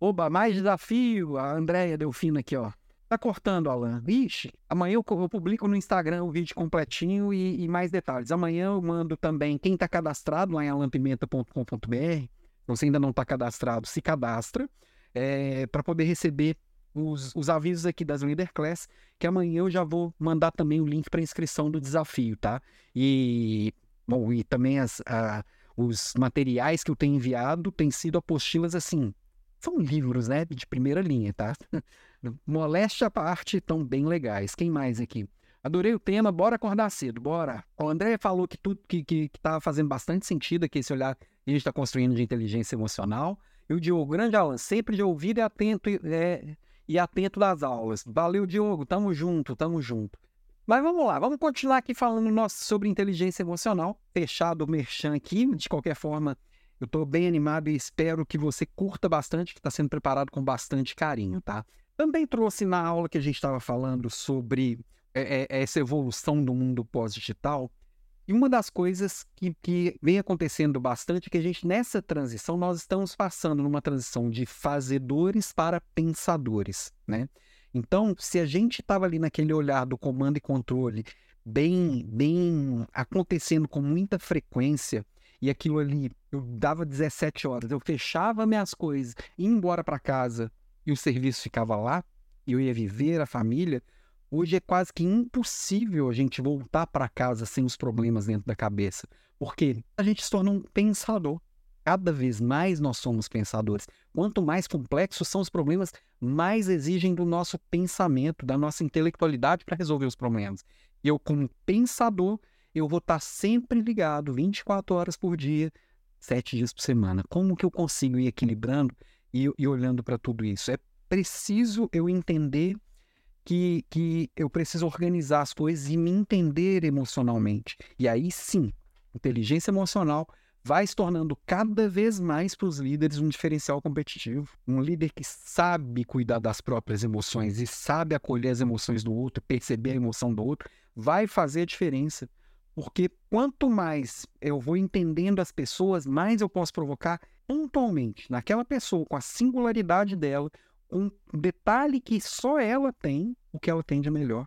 Speaker 1: Oba, mais desafio. A Andréia Delfina aqui, ó. Tá cortando, Alan. Ixi, amanhã eu, eu publico no Instagram o vídeo completinho e, e, mais detalhes. Amanhã eu mando também quem está cadastrado lá em alampimenta.com.br. Você ainda não está cadastrado, se cadastra é, para poder receber os, os, avisos aqui das Leader Class, que amanhã eu já vou mandar também o link para inscrição do desafio, tá? E, bom, e também as, a, os materiais que eu tenho enviado têm sido apostilas assim, são livros, né, de primeira linha, tá? Moléstia à parte, tão bem legais. Quem mais aqui? Adorei o tema, bora acordar cedo, bora. O André falou que tudo que, que, que tá fazendo bastante sentido aqui, esse olhar que a gente está construindo de inteligência emocional. E o Diogo, grande Alan, sempre de ouvido e atento, é, e atento das aulas. Valeu, Diogo, tamo junto, tamo junto. Mas vamos lá, vamos continuar aqui falando nosso, sobre inteligência emocional. Fechado o merchan aqui, de qualquer forma, eu estou bem animado e espero que você curta bastante, que está sendo preparado com bastante carinho, tá? Também trouxe na aula que a gente estava falando sobre é, é, essa evolução do mundo pós-digital. E uma das coisas que, que vem acontecendo bastante é que a gente, nessa transição, nós estamos passando numa transição de fazedores para pensadores, né? Então, se a gente estava ali naquele olhar do comando e controle, bem, bem acontecendo com muita frequência, e aquilo ali, eu dava 17 horas, eu fechava minhas coisas, ia embora para casa, e o serviço ficava lá, e eu ia viver a família, hoje é quase que impossível a gente voltar para casa sem os problemas dentro da cabeça. Porque a gente se torna um pensador. Cada vez mais nós somos pensadores. Quanto mais complexos são os problemas, mais exigem do nosso pensamento, da nossa intelectualidade para resolver os problemas. E eu, como pensador, eu vou estar sempre ligado 24 horas por dia, 7 dias por semana. Como que eu consigo ir equilibrando e, e olhando para tudo isso. É preciso eu entender que, que eu preciso organizar as coisas e me entender emocionalmente. E aí sim, inteligência emocional vai se tornando cada vez mais para os líderes um diferencial competitivo. Um líder que sabe cuidar das próprias emoções e sabe acolher as emoções do outro, perceber a emoção do outro, vai fazer a diferença Porque quanto mais eu vou entendendo as pessoas, mais eu posso provocar pontualmente naquela pessoa, com a singularidade dela, um detalhe que só ela tem, o que ela tem de melhor.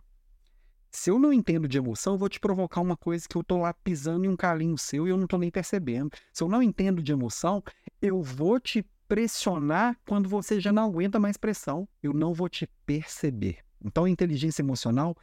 Speaker 1: Se eu não entendo de emoção, eu vou te provocar uma coisa que eu tô lá pisando em um calinho seu e eu não tô nem percebendo. Se eu não entendo de emoção, eu vou te pressionar quando você já não aguenta mais pressão. Eu não vou te perceber. Então, a inteligência emocional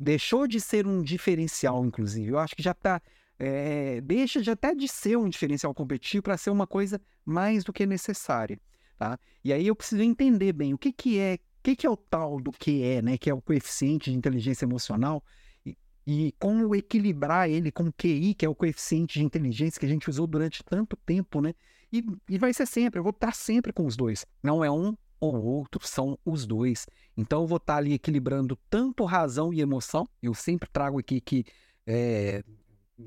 Speaker 1: deixou de ser um diferencial, inclusive. Eu acho que já está. É, eh, deixa de até de ser um diferencial competitivo para ser uma coisa mais do que necessária. Tá? E aí eu preciso entender bem o que, que é, o que, que é o tal do que é, né? Que é o coeficiente de inteligência emocional, e, e como equilibrar ele com o QI, que é o coeficiente de inteligência que a gente usou durante tanto tempo, né? E, e vai ser sempre, eu vou estar sempre com os dois. Não é um ou outro, são os dois. Então eu vou estar ali equilibrando tanto razão e emoção. Eu sempre trago aqui que é,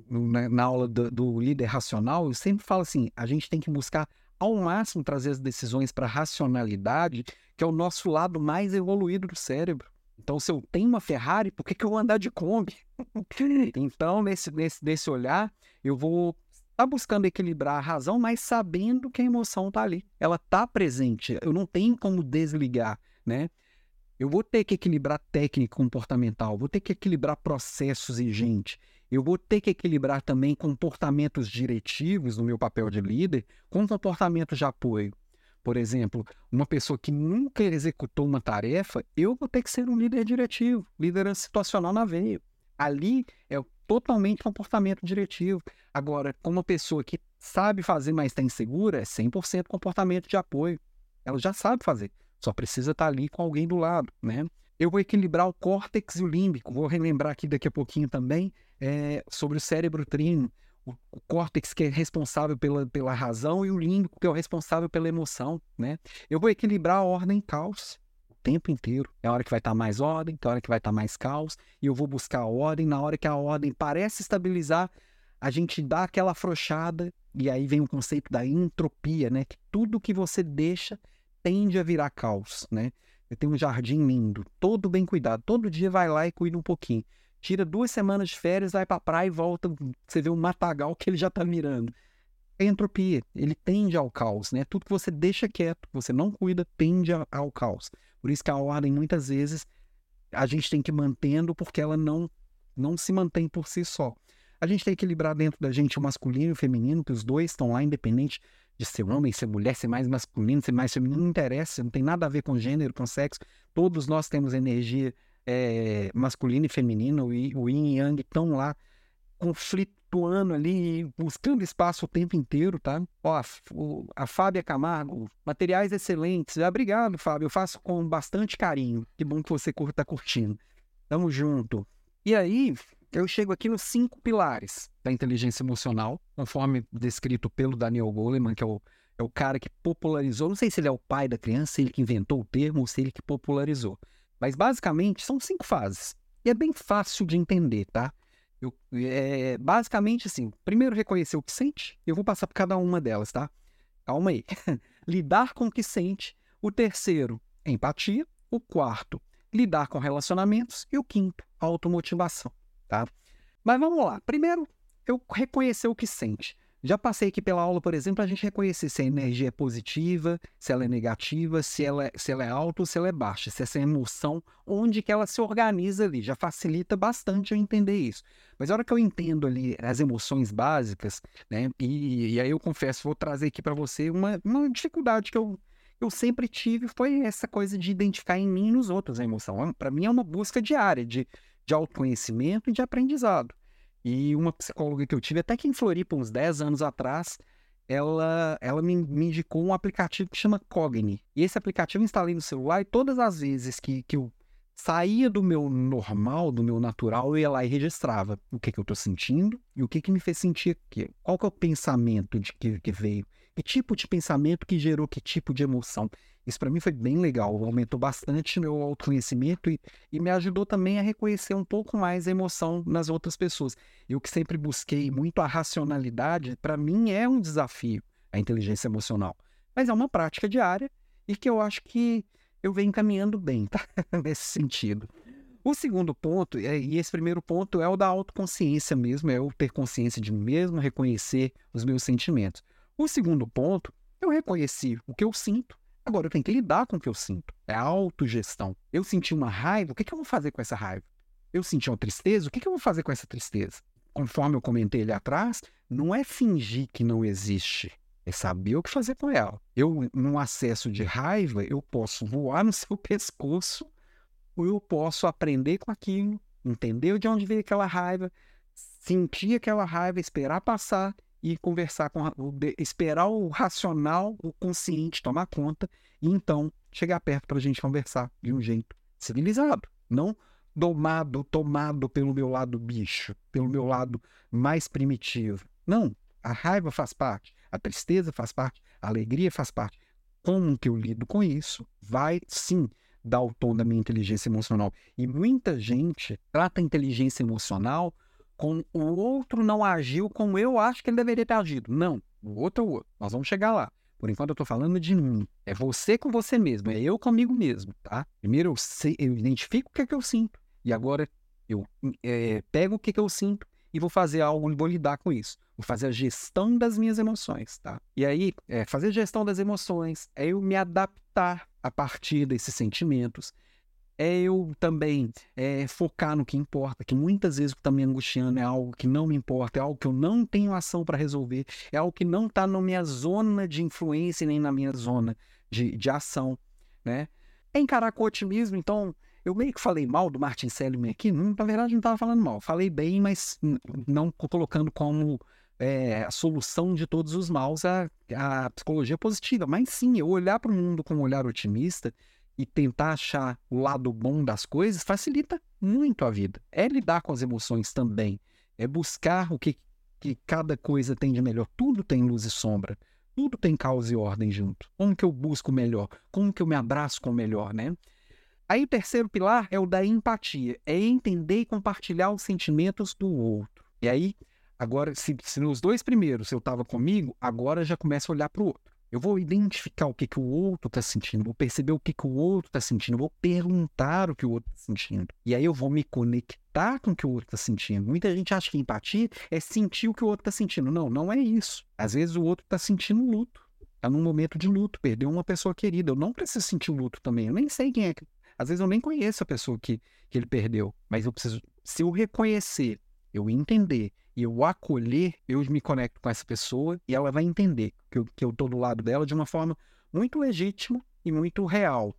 Speaker 1: na, na, aula do, do, líder racional, eu sempre falo assim: a gente tem que buscar ao máximo trazer as decisões para a racionalidade, que é o nosso lado mais evoluído do cérebro. Então, se eu tenho uma Ferrari, por que, que eu vou andar de Kombi? então, nesse, nesse, nesse olhar, eu vou está buscando equilibrar a razão, mas sabendo que a emoção está ali. Ela está presente. Eu não tenho como desligar, né? Eu vou ter que equilibrar técnica comportamental, vou ter que equilibrar processos e gente. Eu vou ter que equilibrar também comportamentos diretivos no meu papel de líder com comportamentos de apoio. Por exemplo, uma pessoa que nunca executou uma tarefa, eu vou ter que ser um líder diretivo, liderança situacional na veia. Ali é totalmente comportamento diretivo. Agora, como uma pessoa que sabe fazer, mas está insegura, é 100% comportamento de apoio. Ela já sabe fazer, só precisa estar tá ali com alguém do lado, né? Eu vou equilibrar o córtex e o límbico. Vou relembrar aqui daqui a pouquinho também é, sobre o cérebro trino. O, o córtex que é responsável pela, pela razão e o límbico que é o responsável pela emoção, né? Eu vou equilibrar a ordem e caos tempo inteiro. É a hora que vai estar tá mais ordem, é a hora que vai estar tá mais caos, e eu vou buscar a ordem. Na hora que a ordem parece estabilizar, a gente dá aquela afrouxada, e aí vem o conceito da entropia, né? Que tudo que você deixa tende a virar caos, né? Eu tenho um jardim lindo, todo bem cuidado. Todo dia vai lá e cuida um pouquinho. Tira duas semanas de férias, vai pra praia e volta. Você vê um matagal que ele já tá mirando. É entropia, ele tende ao caos, né? Tudo que você deixa quieto, você não cuida, tende ao caos. Por isso que a ordem, muitas vezes, a gente tem que ir mantendo porque ela não, não se mantém por si só. A gente tem que equilibrar dentro da gente o masculino e o feminino, que os dois estão lá, independente de ser homem, ser mulher, ser mais masculino, ser mais feminino, não interessa, não tem nada a ver com gênero, com sexo. Todos nós temos energia é, masculina e feminina, o yin e yang estão lá conflituando ali, buscando espaço o tempo inteiro, tá? Ó, a, a Fábia Camargo, materiais excelentes. Obrigado, Fábio. Eu faço com bastante carinho. Que bom que você tá curtindo. Tamo junto. E aí, eu chego aqui nos cinco pilares da inteligência emocional, conforme descrito pelo Daniel Goleman, que é o, é o cara que popularizou. Não sei se ele é o pai da criança, se ele que inventou o termo ou se ele que popularizou. Mas basicamente são cinco fases. E é bem fácil de entender, tá? Eu, é, basicamente, assim, primeiro reconhecer o que sente, eu vou passar por cada uma delas, tá? Calma aí. lidar com o que sente. O terceiro, empatia. O quarto, lidar com relacionamentos. E o quinto, automotivação, tá? Mas vamos lá. Primeiro, eu reconhecer o que sente. Já passei aqui pela aula, por exemplo, a gente reconhecer se a energia é positiva, se ela é negativa, se ela é, se ela é alta ou se ela é baixa, se essa emoção, onde que ela se organiza ali. Já facilita bastante eu entender isso. Mas a hora que eu entendo ali as emoções básicas, né? E, e aí eu confesso, vou trazer aqui para você uma, uma dificuldade que eu, eu sempre tive, foi essa coisa de identificar em mim e nos outros a emoção. Para mim é uma busca diária de, de autoconhecimento e de aprendizado. E uma psicóloga que eu tive, até que em Floripa, uns 10 anos atrás, ela, ela me, me indicou um aplicativo que chama Cogni. E esse aplicativo eu instalei no celular e todas as vezes que, que eu saía do meu normal, do meu natural, eu ia lá e registrava o que, que eu estou sentindo e o que, que me fez sentir aqui. Qual que é o pensamento de que, que veio? Que tipo de pensamento que gerou que tipo de emoção? Isso para mim foi bem legal, aumentou bastante meu autoconhecimento e, e me ajudou também a reconhecer um pouco mais a emoção nas outras pessoas. Eu que sempre busquei muito a racionalidade, para mim é um desafio a inteligência emocional, mas é uma prática diária e que eu acho que eu venho caminhando bem, tá? Nesse sentido. O segundo ponto, e esse primeiro ponto é o da autoconsciência mesmo, é eu ter consciência de mim mesmo, reconhecer os meus sentimentos. O segundo ponto, eu reconheci o que eu sinto, agora eu tenho que lidar com o que eu sinto. É a autogestão. Eu senti uma raiva, o que, que eu vou fazer com essa raiva? Eu senti uma tristeza, o que, que eu vou fazer com essa tristeza? Conforme eu comentei ali atrás, não é fingir que não existe, é saber o que fazer com ela. Eu, num acesso de raiva, eu posso voar no seu pescoço ou eu posso aprender com aquilo, entender de onde veio aquela raiva, sentir aquela raiva, esperar passar e conversar com esperar o racional, o consciente tomar conta e então chegar perto para a gente conversar de um jeito civilizado, não domado, tomado pelo meu lado bicho, pelo meu lado mais primitivo. Não, a raiva faz parte, a tristeza faz parte, a alegria faz parte. Como que eu lido com isso? Vai sim dar o tom da minha inteligência emocional. E muita gente trata a inteligência emocional com o outro não agiu como eu acho que ele deveria ter agido. Não, o outro é o outro. Nós vamos chegar lá. Por enquanto eu estou falando de mim. É você com você mesmo, é eu comigo mesmo, tá? Primeiro eu, sei, eu identifico o que é que eu sinto. E agora eu é, pego o que, é que eu sinto e vou fazer algo, vou lidar com isso. Vou fazer a gestão das minhas emoções, tá? E aí, é, fazer gestão das emoções é eu me adaptar a partir desses sentimentos. É eu também é, focar no que importa, que muitas vezes o que está me angustiando é algo que não me importa, é algo que eu não tenho ação para resolver, é algo que não está na minha zona de influência nem na minha zona de, de ação, né? É encarar com otimismo, então eu meio que falei mal do Martin Seligman aqui, não, na verdade não estava falando mal, falei bem, mas não colocando como é, a solução de todos os maus a, a psicologia positiva. Mas sim, eu olhar para o mundo com um olhar otimista e tentar achar o lado bom das coisas facilita muito a vida. É lidar com as emoções também, é buscar o que, que cada coisa tem de melhor. Tudo tem luz e sombra. Tudo tem causa e ordem junto. Como que eu busco o melhor? Como que eu me abraço com o melhor, né? Aí o terceiro pilar é o da empatia, é entender e compartilhar os sentimentos do outro. E aí, agora, se, se nos dois primeiros eu estava comigo, agora já começo a olhar para o outro. Eu vou identificar o que, que o outro está sentindo, vou perceber o que, que o outro está sentindo, vou perguntar o que o outro está sentindo. E aí eu vou me conectar com o que o outro está sentindo. Muita gente acha que empatia é sentir o que o outro está sentindo. Não, não é isso. Às vezes o outro está sentindo luto. Está num momento de luto, perdeu uma pessoa querida. Eu não preciso sentir luto também. Eu nem sei quem é às vezes eu nem conheço a pessoa que, que ele perdeu, mas eu preciso, se eu reconhecer, eu entender e eu acolher, eu me conecto com essa pessoa e ela vai entender que eu, que eu tô do lado dela de uma forma muito legítima e muito real,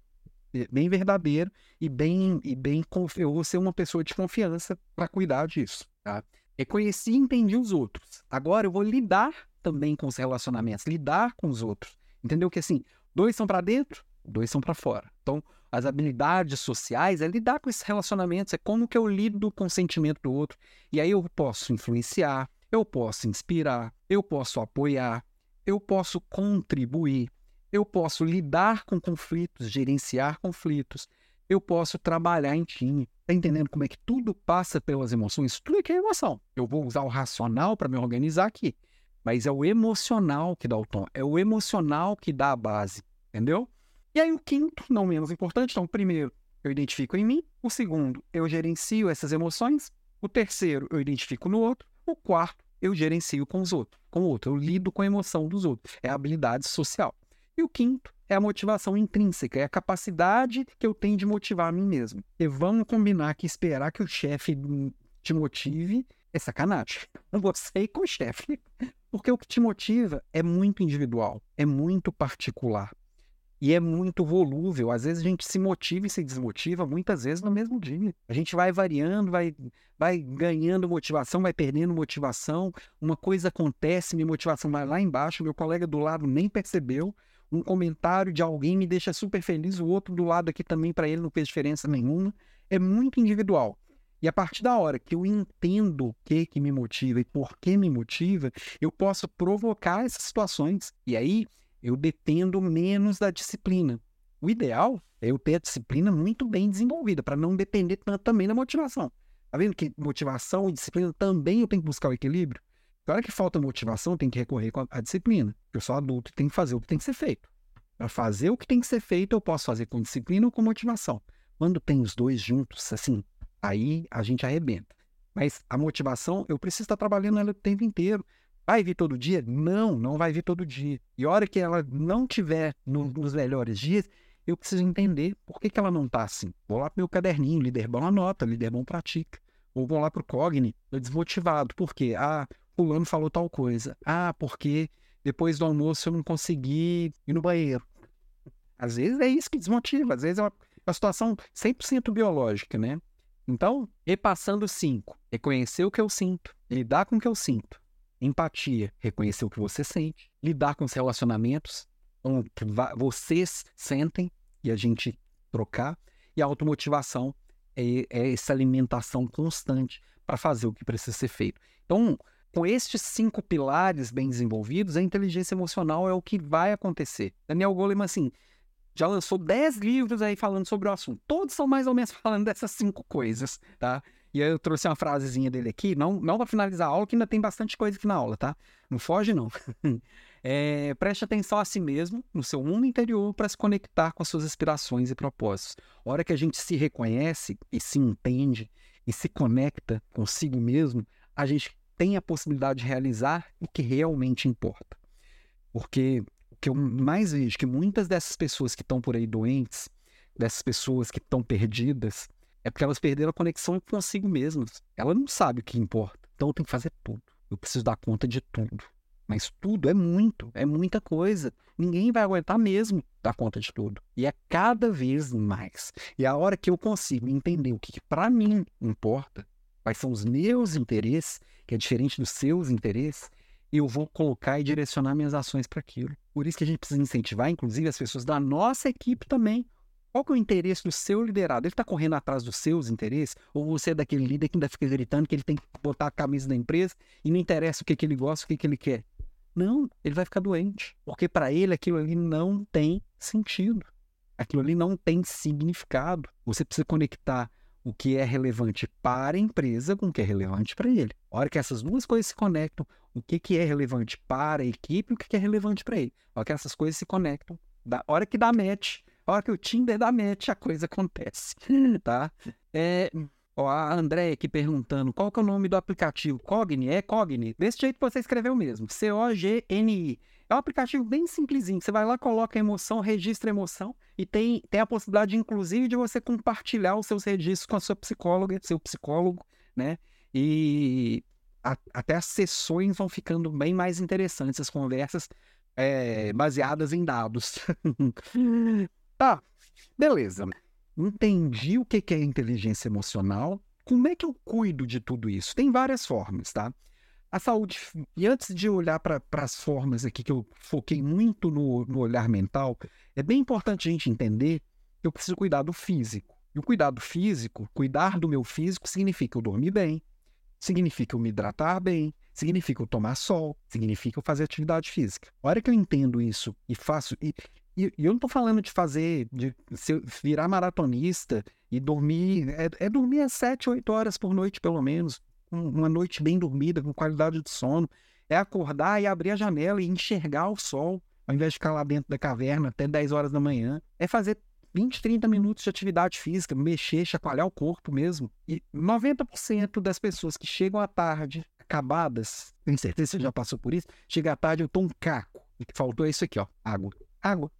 Speaker 1: bem verdadeiro e bem, e bem eu vou ser uma pessoa de confiança para cuidar disso, tá? Reconheci e entendi os outros. Agora eu vou lidar também com os relacionamentos, lidar com os outros. Entendeu que assim, dois são para dentro, dois são para fora. Então, as habilidades sociais é lidar com esses relacionamentos, é como que eu lido com o sentimento do outro. E aí eu posso influenciar, eu posso inspirar, eu posso apoiar, eu posso contribuir, eu posso lidar com conflitos, gerenciar conflitos, eu posso trabalhar em time. Tá entendendo como é que tudo passa pelas emoções? Tudo que é emoção. Eu vou usar o racional para me organizar aqui, mas é o emocional que dá o tom, é o emocional que dá a base, entendeu? E aí o quinto, não menos importante, então o primeiro eu identifico em mim, o segundo eu gerencio essas emoções, o terceiro eu identifico no outro, o quarto eu gerencio com os outros, com o outro, eu lido com a emoção dos outros, é a habilidade social. E o quinto é a motivação intrínseca, é a capacidade que eu tenho de motivar a mim mesmo. E vamos combinar que esperar que o chefe te motive é sacanagem. Você e com o chefe. Porque o que te motiva é muito individual, é muito particular e é muito volúvel. Às vezes a gente se motiva e se desmotiva, muitas vezes no mesmo dia. A gente vai variando, vai, vai ganhando motivação, vai perdendo motivação. Uma coisa acontece, minha motivação vai lá embaixo, meu colega do lado nem percebeu. Um comentário de alguém me deixa super feliz, o outro do lado aqui também para ele não fez diferença nenhuma. É muito individual. E a partir da hora que eu entendo o que, que me motiva e por que me motiva, eu posso provocar essas situações. E aí eu dependo menos da disciplina. O ideal é eu ter a disciplina muito bem desenvolvida, para não depender tanto também da motivação. Tá vendo que motivação e disciplina também eu tenho que buscar o equilíbrio? Na hora que falta motivação, tenho que recorrer à disciplina. Eu sou adulto e tenho que fazer o que tem que ser feito. Para fazer o que tem que ser feito, eu posso fazer com disciplina ou com motivação. Quando tem os dois juntos, assim, Aí a gente arrebenta. Mas a motivação, eu preciso estar trabalhando ela o tempo inteiro. Vai vir todo dia? Não, não vai vir todo dia. E a hora que ela não tiver no, nos melhores dias, eu preciso entender por que, que ela não está assim. Vou lá pro meu caderninho, líder bom anota, líder bom pratica. Ou vou lá pro Cogni, desmotivado. Por quê? Ah, fulano falou tal coisa. Ah, porque depois do almoço eu não consegui ir no banheiro. Às vezes é isso que desmotiva, às vezes é uma, uma situação 100% biológica, né? Então, repassando cinco, reconhecer o que eu sinto, lidar com o que eu sinto. Empatia, reconhecer o que você sente. Lidar com os relacionamentos, o que vocês sentem e a gente trocar. E a automotivação é, é essa alimentação constante para fazer o que precisa ser feito. Então, com estes cinco pilares bem desenvolvidos, a inteligência emocional é o que vai acontecer. Daniel Goleman, assim, já lançou 10 livros aí falando sobre o assunto. Todos são mais ou menos falando dessas cinco coisas, tá? E aí eu trouxe uma frasezinha dele aqui, não, não para finalizar a aula, que ainda tem bastante coisa aqui na aula, tá? Não foge, não. é, preste atenção a si mesmo, no seu mundo interior, para se conectar com as suas aspirações e propósitos. A hora que a gente se reconhece e se entende e se conecta consigo mesmo, a gente tem a possibilidade de realizar o que realmente importa. Porque o que eu mais vejo que muitas dessas pessoas que estão por aí doentes, dessas pessoas que estão perdidas, é porque elas perderam a conexão consigo mesmas. Ela não sabe o que importa. Então eu tenho que fazer tudo. Eu preciso dar conta de tudo. Mas tudo é muito, é muita coisa. Ninguém vai aguentar mesmo dar conta de tudo. E é cada vez mais. E a hora que eu consigo entender o que, que para mim importa, quais são os meus interesses, que é diferente dos seus interesses, eu vou colocar e direcionar minhas ações para aquilo. Por isso que a gente precisa incentivar, inclusive, as pessoas da nossa equipe também. Qual que é o interesse do seu liderado? Ele está correndo atrás dos seus interesses? Ou você é daquele líder que ainda fica gritando que ele tem que botar a camisa da empresa e não interessa o que, que ele gosta, o que, que ele quer? Não, ele vai ficar doente. Porque para ele aquilo ali não tem sentido. Aquilo ali não tem significado. Você precisa conectar o que é relevante para a empresa com o que é relevante para ele. A hora que essas duas coisas se conectam, o que, que é relevante para a equipe e o que, que é relevante para ele. A hora que essas coisas se conectam, da hora que dá match, a hora que o Tinder dá match, a coisa acontece, tá? É, ó, a André aqui perguntando, qual que é o nome do aplicativo? Cogni? É Cogni. Desse jeito você escreveu mesmo, C-O-G-N-I. É um aplicativo bem simplesinho. Você vai lá, coloca emoção, registra emoção e tem, tem a possibilidade, inclusive, de você compartilhar os seus registros com a sua psicóloga, seu psicólogo, né? E a, até as sessões vão ficando bem mais interessantes, as conversas é, baseadas em dados. tá, beleza. Entendi o que é inteligência emocional. Como é que eu cuido de tudo isso? Tem várias formas, tá? A saúde. E antes de olhar para as formas aqui, que eu foquei muito no, no olhar mental, é bem importante a gente entender que eu preciso cuidar do físico. E o cuidado físico, cuidar do meu físico, significa eu dormir bem, significa eu me hidratar bem, significa eu tomar sol, significa eu fazer atividade física. A hora que eu entendo isso e faço. E, e, e eu não estou falando de fazer, de virar maratonista e dormir. É, é dormir às 7, 8 horas por noite, pelo menos uma noite bem dormida, com qualidade de sono, é acordar e abrir a janela e enxergar o sol, ao invés de ficar lá dentro da caverna até 10 horas da manhã. É fazer 20, 30 minutos de atividade física, mexer, chacoalhar o corpo mesmo. E 90% das pessoas que chegam à tarde, acabadas, tenho certeza que você já passou por isso, chega à tarde, eu tô um caco. O que faltou é isso aqui, ó, água. Água.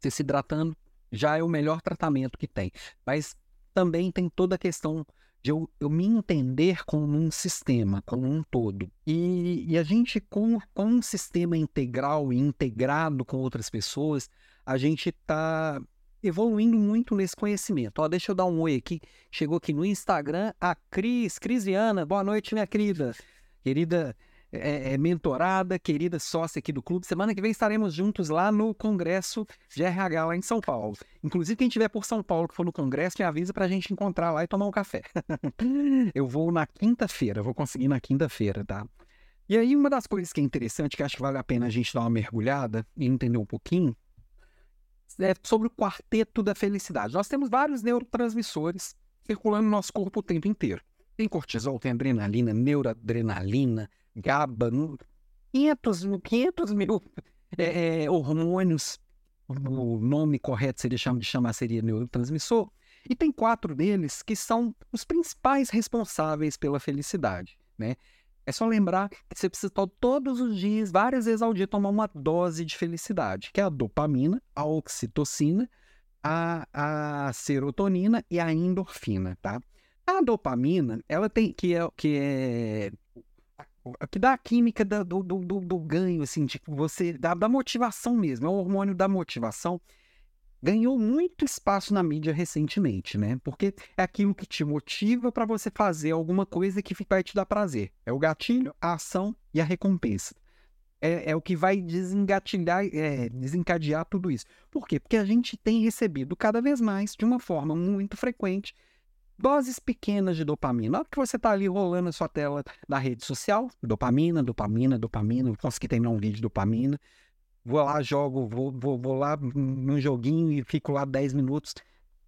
Speaker 1: Você se hidratando já é o melhor tratamento que tem. Mas também tem toda a questão de eu, eu, me entender como um sistema, como um todo. E, e a gente, com, com, um sistema integral e integrado com outras pessoas, a gente está evoluindo muito nesse conhecimento. Ó, deixa eu dar um oi aqui. Chegou aqui no Instagram a Cris, Crisiana. Boa noite, minha querida. Querida é, é, mentorada, querida sócia aqui do clube. Semana que vem estaremos juntos lá no Congresso de RH lá em São Paulo. Inclusive, quem estiver por São Paulo que for no Congresso, me avisa para a gente encontrar lá e tomar um café. Eu vou na quinta-feira, vou conseguir na quinta-feira, tá? E aí, uma das coisas que é interessante, que acho que vale a pena a gente dar uma mergulhada e entender um pouquinho, é sobre o quarteto da felicidade. Nós temos vários neurotransmissores circulando no nosso corpo o tempo inteiro. Tem cortisol, tem adrenalina, neuroadrenalina, GABA, 500, 500 mil é, é, hormônios. O nome correto seria de chamar seria neurotransmissor. E tem quatro deles que são os principais responsáveis pela felicidade, né? É só lembrar que você precisa todos os dias, várias vezes ao dia, tomar uma dose de felicidade, que é a dopamina, a oxitocina, a, a serotonina e a endorfina, tá? A dopamina, ela tem que é, que é que dá a química do, do, do, ganho, assim, de você, da, da motivação mesmo, é o hormônio da motivação ganhou muito espaço na mídia recentemente, né? Porque é aquilo que te motiva para você fazer alguma coisa que vai te dar prazer. É o gatilho, a ação e a recompensa. É, é o que vai desengatilhar, é, desencadear tudo isso. Por quê? Porque a gente tem recebido cada vez mais, de uma forma muito frequente, doses pequenas de dopamina. Na hora que você está ali rolando a sua tela da rede social, dopamina, dopamina, dopamina, consegui terminar um vídeo de dopamina, vou lá, jogo, vou, vou, vou lá num joguinho e fico lá 10 minutos.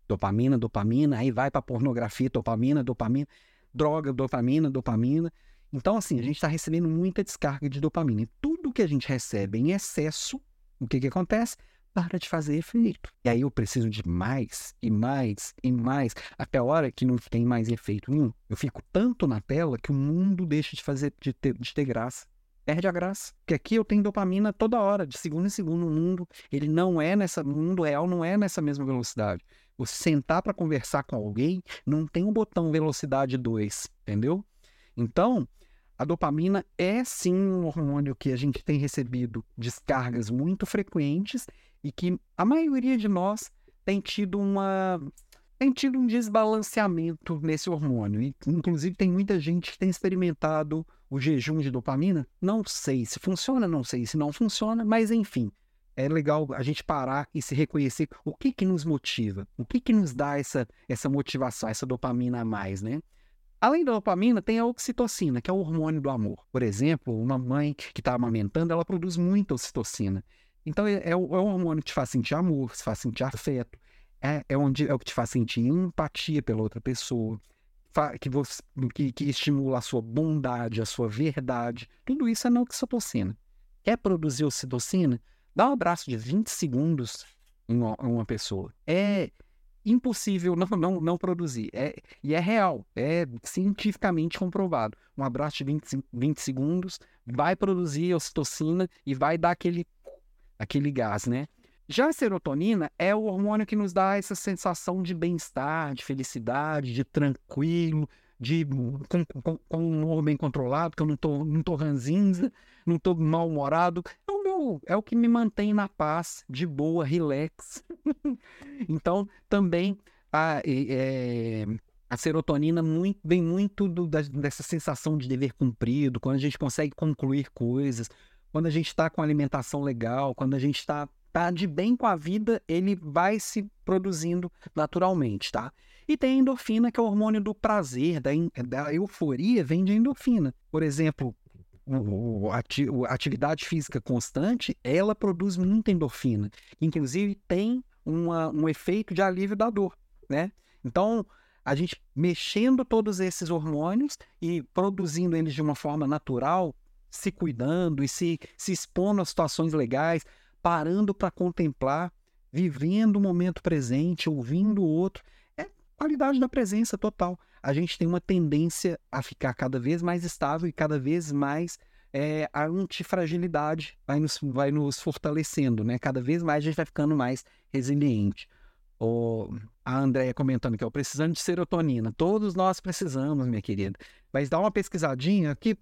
Speaker 1: Dopamina, dopamina, aí vai para pornografia, dopamina, dopamina, droga, dopamina, dopamina. Então, assim, a gente está recebendo muita descarga de dopamina. E tudo que a gente recebe em excesso, o que, que acontece? Para de fazer efeito. E aí eu preciso de mais e mais e mais, até a hora que não tem mais efeito nenhum. Eu fico tanto na tela que o mundo deixa de fazer de ter, de ter graça perde a graça. Porque aqui eu tenho dopamina toda hora, de segundo em segundo. O mundo, ele não é nessa. O mundo real não é nessa mesma velocidade. Você sentar para conversar com alguém, não tem um botão velocidade 2, entendeu? Então, a dopamina é sim um hormônio que a gente tem recebido descargas muito frequentes e que a maioria de nós tem tido uma tem tido um desbalanceamento nesse hormônio. E, inclusive, tem muita gente que tem experimentado o jejum de dopamina. Não sei se funciona, não sei se não funciona, mas enfim, é legal a gente parar e se reconhecer o que que nos motiva, o que que nos dá essa, essa motivação, essa dopamina a mais, né? Além da dopamina, tem a oxitocina, que é o hormônio do amor. Por exemplo, uma mãe que está amamentando, ela produz muita oxitocina. Então, é, é, o, é o hormônio que te faz sentir amor, te faz sentir afeto, é, é, onde, é o que te faz sentir empatia pela outra pessoa, que, você, que, que estimula a sua bondade, a sua verdade. Tudo isso é na oxitocina. Quer produzir oxitocina? Dá um abraço de 20 segundos em uma, em uma pessoa. É impossível não, não, não produzir. É, e é real, é cientificamente comprovado. Um abraço de 20, 20 segundos vai produzir oxitocina e vai dar aquele, aquele gás, né? Já a serotonina é o hormônio que nos dá essa sensação de bem-estar, de felicidade, de tranquilo, de com, com, com um humor bem controlado, que eu não tô, não tô ranzinza, não tô mal-humorado. É o, meu, é o que me mantém na paz, de boa, relax. então, também a, é, a serotonina muito, vem muito do, da, dessa sensação de dever cumprido, quando a gente consegue concluir coisas, quando a gente está com alimentação legal, quando a gente está tá de bem com a vida, ele vai se produzindo naturalmente, tá? E tem a endorfina, que é o hormônio do prazer, da, da euforia, vem de endorfina. Por exemplo, o, a atividade física constante, ela produz muita endorfina. Inclusive, tem uma, um efeito de alívio da dor, né? Então, a gente mexendo todos esses hormônios e produzindo eles de uma forma natural, se cuidando e se, se expondo a situações legais, parando para contemplar, vivendo o momento presente, ouvindo o outro. É qualidade da presença total. A gente tem uma tendência a ficar cada vez mais estável e cada vez mais é, a antifragilidade vai nos, vai nos fortalecendo, né? Cada vez mais a gente vai ficando mais resiliente. O, a Andréia comentando que é precisando de serotonina. Todos nós precisamos, minha querida. Mas dá uma pesquisadinha aqui,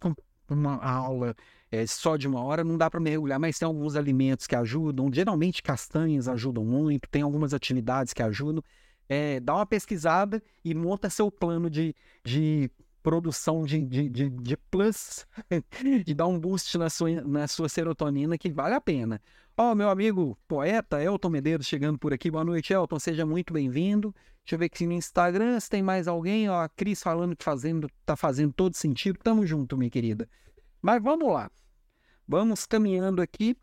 Speaker 1: uma aula é, só de uma hora não dá para mergulhar, mas tem alguns alimentos que ajudam. Geralmente castanhas ajudam muito, tem algumas atividades que ajudam. É, dá uma pesquisada e monta seu plano de, de produção de, de, de, de plus, de dar um boost na sua, na sua serotonina que vale a pena. Ó, oh, meu amigo poeta Elton Medeiros chegando por aqui. Boa noite, Elton. Seja muito bem-vindo. Deixa eu ver aqui no Instagram se tem mais alguém. Ó, a Cris falando que fazendo, tá fazendo todo sentido. Tamo junto, minha querida. Mas vamos lá. Vamos caminhando aqui.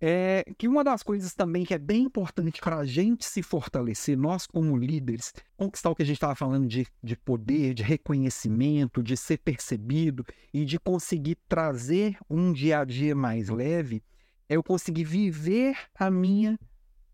Speaker 1: É, que uma das coisas também que é bem importante para a gente se fortalecer, nós como líderes, conquistar o que a gente estava falando de, de poder, de reconhecimento, de ser percebido e de conseguir trazer um dia a dia mais leve, é eu conseguir viver a minha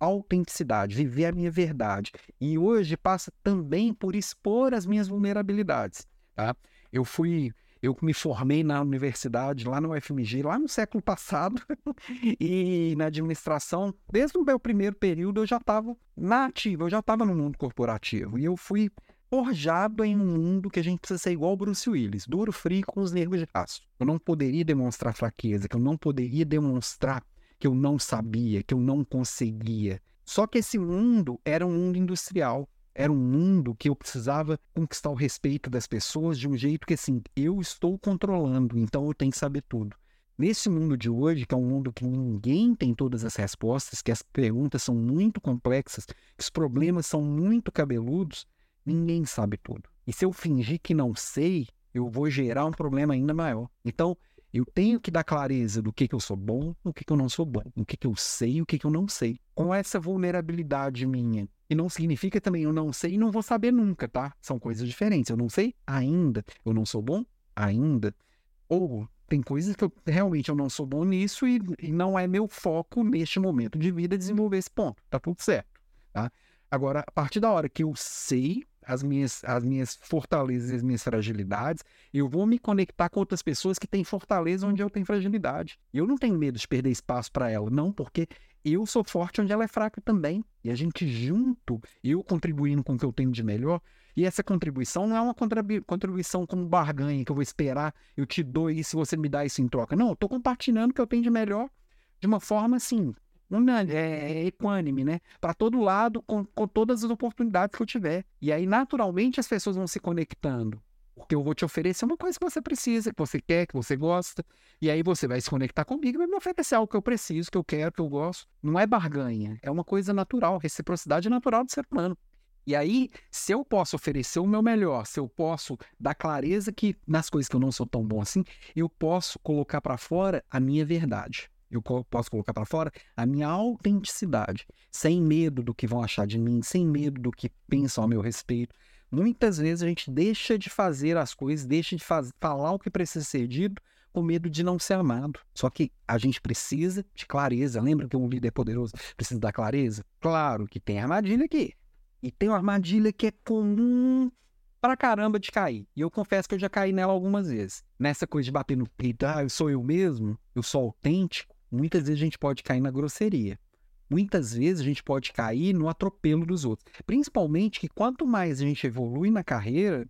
Speaker 1: autenticidade, viver a minha verdade. E hoje passa também por expor as minhas vulnerabilidades, tá? Eu fui eu me formei na universidade, lá no UFMG, lá no século passado, e na administração, desde o meu primeiro período, eu já estava na ativa, eu já estava no mundo corporativo. E eu fui forjado em um mundo que a gente precisa ser igual o Bruce Willis, duro, frio, com os nervos de aço. Eu não poderia demonstrar fraqueza, que eu não poderia demonstrar que eu não sabia, que eu não conseguia. Só que esse mundo era um mundo industrial. Era um mundo que eu precisava conquistar o respeito das pessoas de um jeito que, assim, eu estou controlando, então eu tenho que saber tudo. Nesse mundo de hoje, que é um mundo que ninguém tem todas as respostas, que as perguntas são muito complexas, que os problemas são muito cabeludos, ninguém sabe tudo. E se eu fingir que não sei, eu vou gerar um problema ainda maior. Então, eu tenho que dar clareza do que, que eu sou bom, do que, que eu não sou bom, o que, que eu sei e o que, que eu não sei. Com essa vulnerabilidade minha. E não significa também eu não sei e não vou saber nunca, tá? São coisas diferentes. Eu não sei ainda. Eu não sou bom ainda. Ou tem coisas que eu, realmente eu não sou bom nisso e, e não é meu foco neste momento de vida desenvolver esse ponto. Tá tudo certo, tá? Agora, a partir da hora que eu sei as minhas, as minhas fortalezas e as minhas fragilidades, eu vou me conectar com outras pessoas que têm fortaleza onde eu tenho fragilidade. Eu não tenho medo de perder espaço para ela, não, porque eu sou forte onde ela é fraca também. E a gente junto, eu contribuindo com o que eu tenho de melhor, e essa contribuição não é uma contribuição como barganha, que eu vou esperar, eu te dou isso você me dá isso em troca. Não, eu estou compartilhando o que eu tenho de melhor de uma forma assim, é, é equânime, né? Para todo lado, com, com todas as oportunidades que eu tiver. E aí, naturalmente, as pessoas vão se conectando. Porque eu vou te oferecer uma coisa que você precisa, que você quer, que você gosta. E aí você vai se conectar comigo e vai me oferecer algo que eu preciso, que eu quero, que eu gosto. Não é barganha, é uma coisa natural, reciprocidade natural do ser humano. E aí, se eu posso oferecer o meu melhor, se eu posso dar clareza que nas coisas que eu não sou tão bom assim, eu posso colocar para fora a minha verdade eu posso colocar para fora a minha autenticidade, sem medo do que vão achar de mim, sem medo do que pensam a meu respeito. Muitas vezes a gente deixa de fazer as coisas, deixa de faz... falar o que precisa ser dito com medo de não ser amado. Só que a gente precisa de clareza. Lembra que um líder poderoso precisa da clareza? Claro que tem armadilha aqui. E tem uma armadilha que é comum pra caramba de cair. E eu confesso que eu já caí nela algumas vezes. Nessa coisa de bater no peito, ah, eu sou eu mesmo, eu sou autêntico. Muitas vezes a gente pode cair na grosseria. Muitas vezes a gente pode cair no atropelo dos outros. Principalmente que quanto mais a gente evolui na carreira,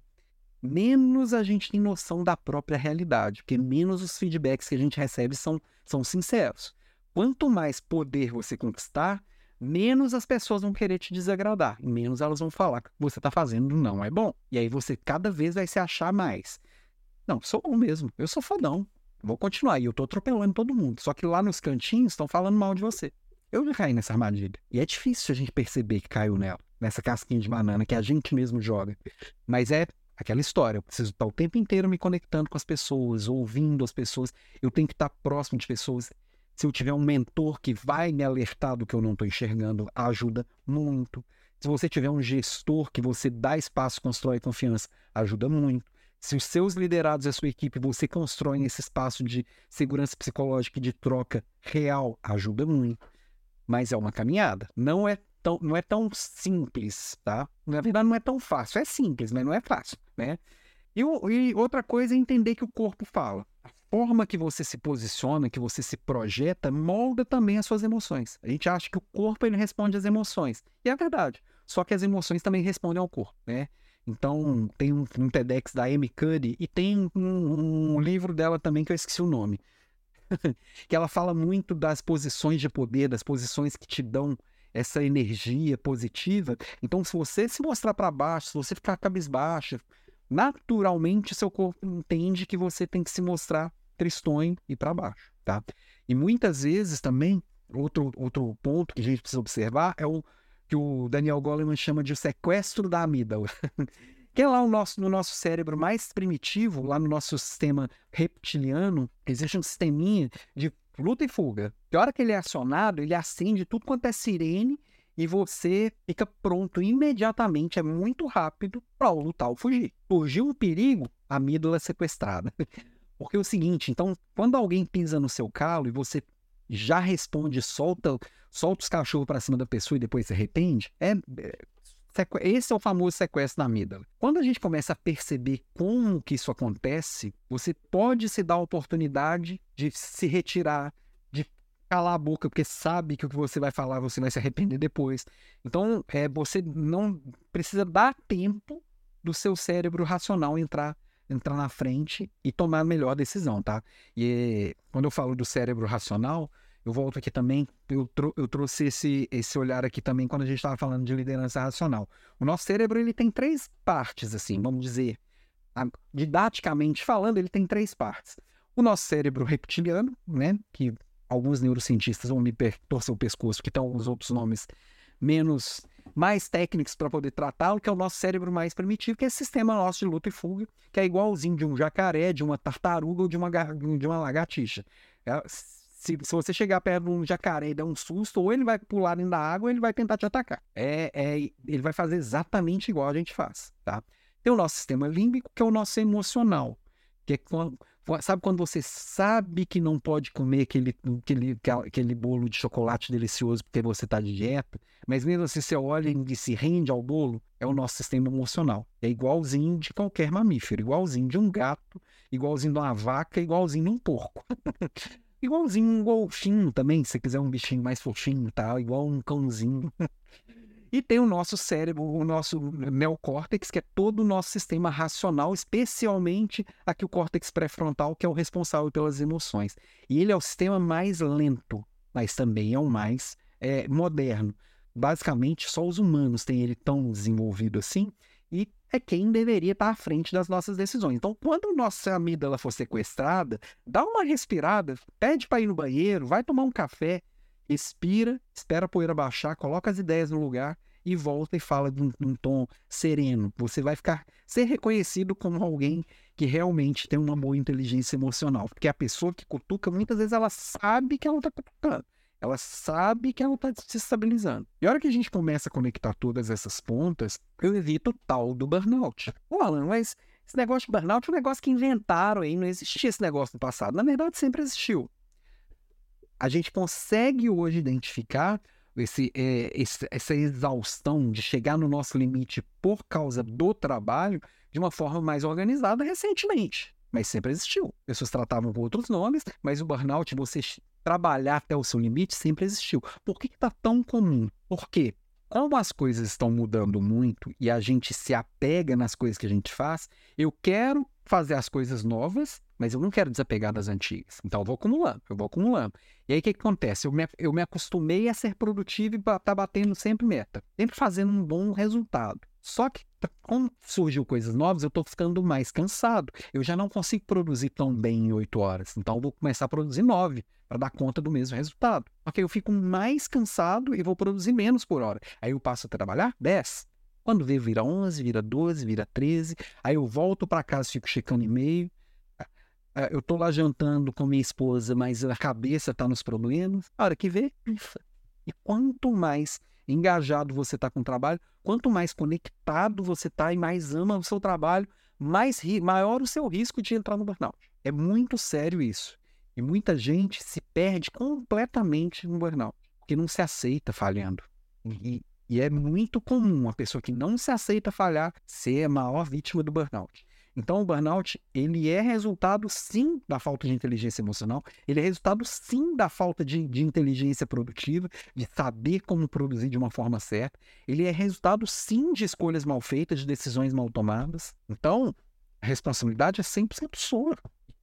Speaker 1: menos a gente tem noção da própria realidade, porque menos os feedbacks que a gente recebe são, são sinceros. Quanto mais poder você conquistar, menos as pessoas vão querer te desagradar, menos elas vão falar que você está fazendo não é bom. E aí você cada vez vai se achar mais. Não, sou bom mesmo, eu sou fodão, Vou continuar. E eu tô atropelando todo mundo. Só que lá nos cantinhos estão falando mal de você. Eu já caí nessa armadilha. E é difícil a gente perceber que caiu nela. Nessa casquinha de banana que a gente mesmo joga. Mas é aquela história. Eu preciso estar o tempo inteiro me conectando com as pessoas, ouvindo as pessoas. Eu tenho que estar próximo de pessoas. Se eu tiver um mentor que vai me alertar do que eu não estou enxergando, ajuda muito. Se você tiver um gestor que você dá espaço, constrói confiança, ajuda muito. Se os seus liderados e a sua equipe, você constrói esse espaço de segurança psicológica e de troca real, ajuda muito. Mas é uma caminhada. Não é tão, não é tão simples, tá? Na verdade, não é tão fácil. É simples, mas não é fácil, né? E, e outra coisa é entender que o corpo fala. A forma que você se posiciona, que você se projeta, molda também as suas emoções. A gente acha que o corpo ele responde às emoções. E é verdade. Só que as emoções também respondem ao corpo, né? Então, tem um, um TEDx da Amy Cuddy e tem um, um livro dela também que eu esqueci o nome. que ela fala muito das posições de poder, das posições que te dão essa energia positiva. Então, se você se mostrar para baixo, se você ficar cabisbaixo, naturalmente seu corpo entende que você tem que se mostrar tristonho e para baixo, tá? E muitas vezes também, outro, outro ponto que a gente precisa observar é o que o Daniel Goleman chama de sequestro da amígdala. que é lá nosso, no nosso cérebro mais primitivo, lá no nosso sistema reptiliano, existe um sisteminha de luta e fuga. Que hora que ele é acionado, ele acende tudo quanto é sirene e você fica pronto imediatamente, é muito rápido para lutar ou fugir. Surgiu um perigo, a amígdala é sequestrada. Porque é o seguinte, então, quando alguém pisa no seu calo e você já responde, solta, solta os cachorros para cima da pessoa e depois se arrepende, é, é esse é o famoso sequestro da amígdala. Quando a gente começa a perceber como que isso acontece, você pode se dar a oportunidade de se retirar, de calar a boca, porque sabe que o que você vai falar você vai se arrepender depois. Então, é, você não precisa dar tempo do seu cérebro racional entrar entrar na frente e tomar a melhor decisão, tá? E quando eu falo do cérebro racional, eu volto aqui também, eu, trou eu trouxe esse, esse olhar aqui também quando a gente estava falando de liderança racional. O nosso cérebro ele tem três partes, assim, vamos dizer, didaticamente falando, ele tem três partes. O nosso cérebro reptiliano, né, que alguns neurocientistas vão me torcer o pescoço, que estão os outros nomes menos mais técnicos para poder tratá-lo, que é o nosso cérebro mais primitivo, que é esse sistema nosso de luta e fuga, que é igualzinho de um jacaré, de uma tartaruga ou de uma, de uma lagartixa. É, se, se você chegar perto de um jacaré e der um susto, ou ele vai pular dentro da água ou ele vai tentar te atacar. É, é, ele vai fazer exatamente igual a gente faz, tá? Tem o nosso sistema límbico, que é o nosso emocional, que é sabe quando você sabe que não pode comer aquele, aquele, aquele bolo de chocolate delicioso porque você está de dieta, mas mesmo assim você olha e se rende ao bolo, é o nosso sistema emocional. É igualzinho de qualquer mamífero, igualzinho de um gato, igualzinho de uma vaca, igualzinho de um porco. Igualzinho um golfinho também, se quiser um bichinho mais fofinho, tá? Igual um cãozinho. E tem o nosso cérebro, o nosso neocórtex, que é todo o nosso sistema racional, especialmente aqui o córtex pré-frontal, que é o responsável pelas emoções. E ele é o sistema mais lento, mas também é o mais é, moderno. Basicamente, só os humanos têm ele tão desenvolvido assim, e é quem deveria estar à frente das nossas decisões. Então, quando nossa amígdala for sequestrada, dá uma respirada, pede para ir no banheiro, vai tomar um café, respira, espera a poeira baixar, coloca as ideias no lugar e volta e fala num, num tom sereno. Você vai ficar ser reconhecido como alguém que realmente tem uma boa inteligência emocional, porque a pessoa que cutuca muitas vezes ela sabe que ela está cutucando. Ela sabe que ela está se estabilizando. E a hora que a gente começa a conectar todas essas pontas, eu evito o tal do burnout. Ô, Alan, mas esse negócio de burnout é um negócio que inventaram aí, não existia esse negócio no passado. Na verdade, sempre existiu. A gente consegue hoje identificar esse, é, esse, essa exaustão de chegar no nosso limite por causa do trabalho de uma forma mais organizada recentemente. Mas sempre existiu. Pessoas tratavam com outros nomes, mas o burnout, você trabalhar até o seu limite sempre existiu. Por que está tão comum? Porque como as coisas estão mudando muito e a gente se apega nas coisas que a gente faz, eu quero fazer as coisas novas, mas eu não quero desapegar das antigas. Então eu vou acumulando, eu vou acumulando. E aí o que, que acontece? Eu me, eu me acostumei a ser produtivo e estar tá batendo sempre meta, sempre fazendo um bom resultado. Só que como surgiu coisas novas, eu estou ficando mais cansado. Eu já não consigo produzir tão bem em oito horas. Então, eu vou começar a produzir nove para dar conta do mesmo resultado. Ok, eu fico mais cansado e vou produzir menos por hora. Aí eu passo a trabalhar dez. Quando vê, vira onze, vira doze, vira treze. Aí eu volto para casa, fico checando e-mail. Eu estou lá jantando com minha esposa, mas a cabeça está nos problemas. A hora que vê, E quanto mais engajado você está com o trabalho, quanto mais conectado você está e mais ama o seu trabalho, mais maior o seu risco de entrar no burnout. É muito sério isso. E muita gente se perde completamente no burnout, porque não se aceita falhando. E, e é muito comum a pessoa que não se aceita falhar ser a maior vítima do burnout. Então, o burnout, ele é resultado, sim, da falta de inteligência emocional, ele é resultado, sim, da falta de, de inteligência produtiva, de saber como produzir de uma forma certa, ele é resultado, sim, de escolhas mal feitas, de decisões mal tomadas. Então, a responsabilidade é 100% sua.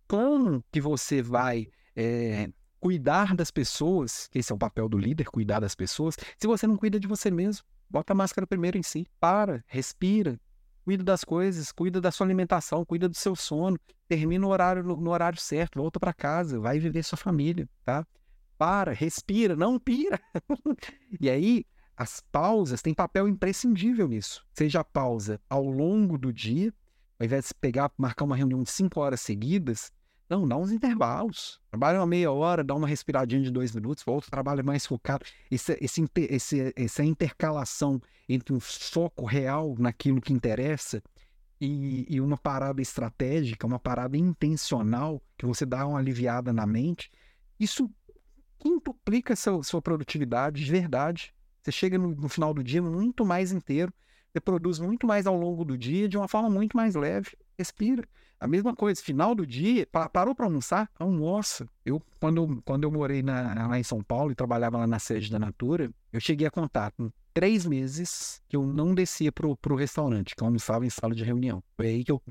Speaker 1: Como que você vai é, cuidar das pessoas, esse é o papel do líder, cuidar das pessoas, se você não cuida de você mesmo? Bota a máscara primeiro em si, para, respira, cuida das coisas, cuida da sua alimentação, cuida do seu sono, termina o horário no, horário certo, volta para casa, vai viver sua família, tá? Para, respira, não pira. e aí, as pausas têm papel imprescindível nisso. Seja a pausa ao longo do dia, ao invés de pegar, marcar uma reunião de cinco horas seguidas, não, dá uns intervalos. Trabalha uma meia hora, dá uma respiradinha de dois minutos, volta, trabalha mais focado. Esse, esse, esse, essa intercalação entre um foco real naquilo que interessa e, e, uma parada estratégica, uma parada intencional, que você dá uma aliviada na mente, isso quintuplica seu, sua produtividade de verdade. Você chega no, no final do dia muito mais inteiro, você produz muito mais ao longo do dia de uma forma muito mais leve. Respira. A mesma coisa, final do dia, parou para almoçar? Almoça. Eu, quando, quando eu morei na, lá em São Paulo e trabalhava lá na sede da Natura, eu cheguei a contar com três meses que eu não descia pro, pro restaurante, que eu almoçava em sala de reunião. Foi aí que eu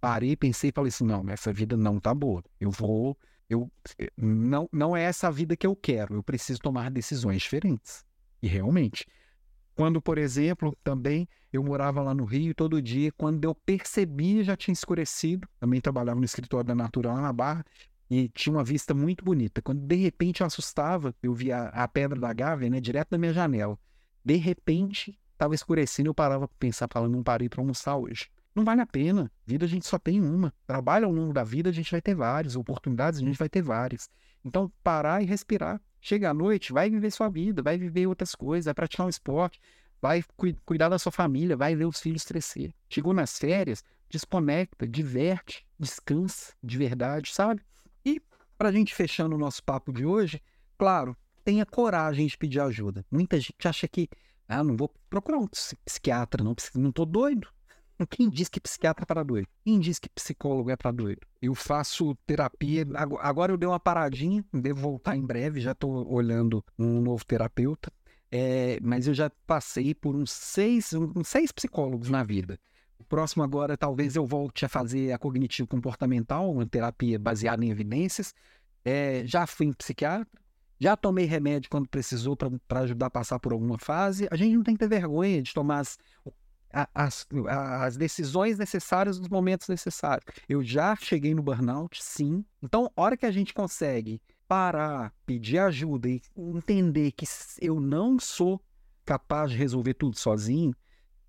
Speaker 1: parei, pensei e falei assim, não, essa vida não tá boa. Eu vou, eu não, não é essa a vida que eu quero. Eu preciso tomar decisões diferentes. E realmente, quando, por exemplo, também eu morava lá no Rio todo dia, quando eu percebi já tinha escurecido, também trabalhava no escritório da Natura lá na Barra, e tinha uma vista muito bonita. Quando de repente eu assustava, eu via a pedra da Gávea, né, direto da minha janela. De repente, estava escurecendo, eu parava para pensar, falando, não parei para almoçar hoje. Não vale a pena. Vida a gente só tem uma. Trabalho ao longo da vida a gente vai ter várias. Oportunidades a gente vai ter várias. Então, parar e respirar. Chega à noite, vai viver sua vida, vai viver outras coisas, vai praticar um esporte, vai cu cuidar da sua família, vai ver os filhos crescer. Chegou nas férias, desconecta, diverte, descansa de verdade, sabe? E para a gente fechando o nosso papo de hoje, claro, tenha coragem de pedir ajuda. Muita gente acha que, ah, não vou procurar um psiquiatra, não, não tô doido. Quem diz que psiquiatra é para doido? Quem diz que psicólogo é para doido? Eu faço terapia, agora eu dei uma paradinha, devo voltar em breve, já estou olhando um novo terapeuta, é, mas eu já passei por uns seis, uns seis psicólogos na vida. O próximo agora, talvez eu volte a fazer a cognitivo comportamental, uma terapia baseada em evidências. É, já fui em psiquiatra, já tomei remédio quando precisou para ajudar a passar por alguma fase. A gente não tem que ter vergonha de tomar as, as, as decisões necessárias nos momentos necessários. Eu já cheguei no burnout, sim. Então, hora que a gente consegue parar, pedir ajuda e entender que eu não sou capaz de resolver tudo sozinho,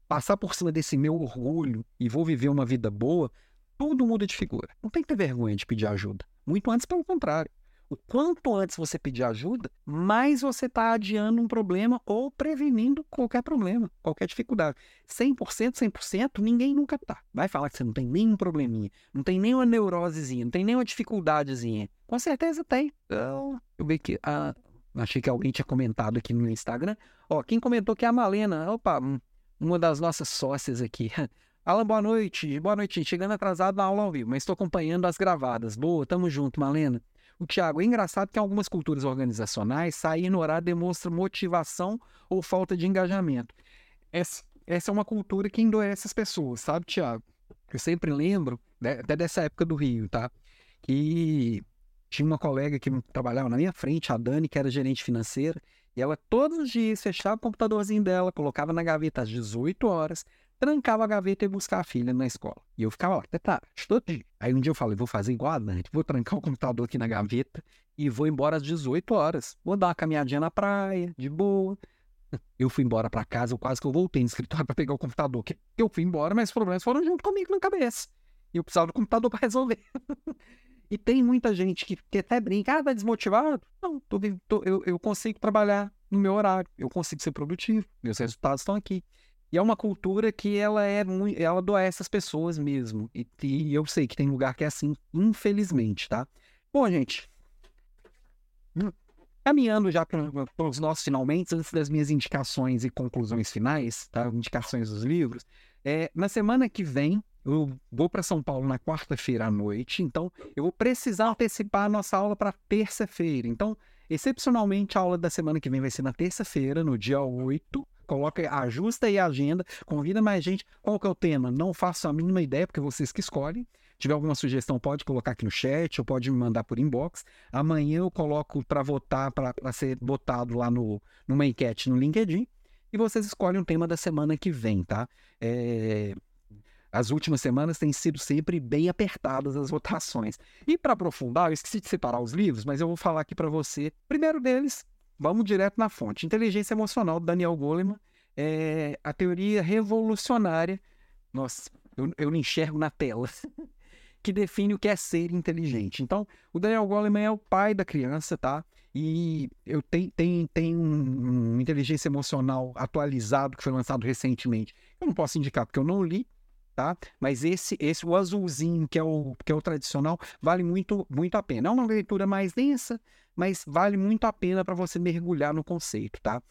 Speaker 1: passar por cima desse meu orgulho e vou viver uma vida boa, tudo muda de figura. Não tem que ter vergonha de pedir ajuda. Muito antes, pelo contrário. O quanto antes você pedir ajuda, mais você está adiando um problema ou prevenindo qualquer problema, qualquer dificuldade. 100%, 100%, ninguém nunca tá. Vai falar que você não tem nenhum probleminha, não tem nenhuma neurosezinha, não tem nenhuma dificuldadezinha. Com certeza tem. Então, eu vi que. Ah, achei que alguém tinha comentado aqui no Instagram. Ó, quem comentou que é a Malena. Opa, uma das nossas sócias aqui. Alan, boa noite. Boa noite, Chegando atrasado na aula ao vivo, mas estou acompanhando as gravadas. Boa, tamo junto, Malena. O Tiago, é engraçado que em algumas culturas organizacionais sair no horário demonstra motivação ou falta de engajamento. Essa, essa é uma cultura que endurece as pessoas, sabe, Tiago? Eu sempre lembro, né, até dessa época do Rio, tá? Que tinha uma colega que trabalhava na minha frente, a Dani, que era gerente financeira, e ela todos os dias fechava o computadorzinho dela, colocava na gaveta às 18 horas, trancava a gaveta e buscar a filha na escola. E eu ficava lá, até tarde, todo dia. Aí um dia eu falei, vou fazer igual a Dante, vou trancar o computador aqui na gaveta e vou embora às 18 horas. Vou dar uma caminhadinha na praia, de boa. Eu fui embora para casa, eu quase que eu voltei no escritório para pegar o computador, que eu fui embora, mas os problemas foram junto comigo na cabeça. E eu precisava do computador para resolver. e tem muita gente que, que até brinca, ah, tá desmotivado? Não, tô, tô, eu, eu consigo trabalhar no meu horário, eu consigo ser produtivo, meus resultados estão aqui. E é uma cultura que ela é muito, ela adoece as pessoas mesmo. E, e, eu sei que tem lugar que é assim, infelizmente, tá? Bom, gente, hum, caminhando já para os nossos finalmente, antes das minhas indicações e conclusões finais, tá? Indicações dos livros. É, na semana que vem, eu vou para São Paulo na quarta-feira à noite, então eu vou precisar antecipar a nossa aula para terça-feira. Então, excepcionalmente, a aula da semana que vem vai ser na terça-feira, no dia 8 coloca, ajusta aí a agenda, convida mais gente. Qual que é o tema? Não faço a mínima ideia, porque vocês que escolhem. Se tiver alguma sugestão, pode colocar aqui no chat ou pode me mandar por inbox. Amanhã eu coloco para votar, para ser votado lá no, numa enquete no LinkedIn. E vocês escolhem o tema da semana que vem, tá? É... As últimas semanas têm sido sempre bem apertadas as votações. E para aprofundar, eu esqueci de separar os livros, mas eu vou falar aqui para você. Primeiro deles, Vamos direto na fonte. Inteligência emocional do Daniel Goleman é a teoria revolucionária. Nossa, eu, eu não enxergo na tela. que define o que é ser inteligente. Então, o Daniel Goleman é o pai da criança, tá? E eu tenho, tenho, tenho um, um inteligência emocional atualizado que foi lançado recentemente. Eu não posso indicar porque eu não li, tá? Mas esse, esse o azulzinho, que é o, que é o tradicional, vale muito, muito a pena. É uma leitura mais densa, mas vale muito a pena para você mergulhar no conceito, tá?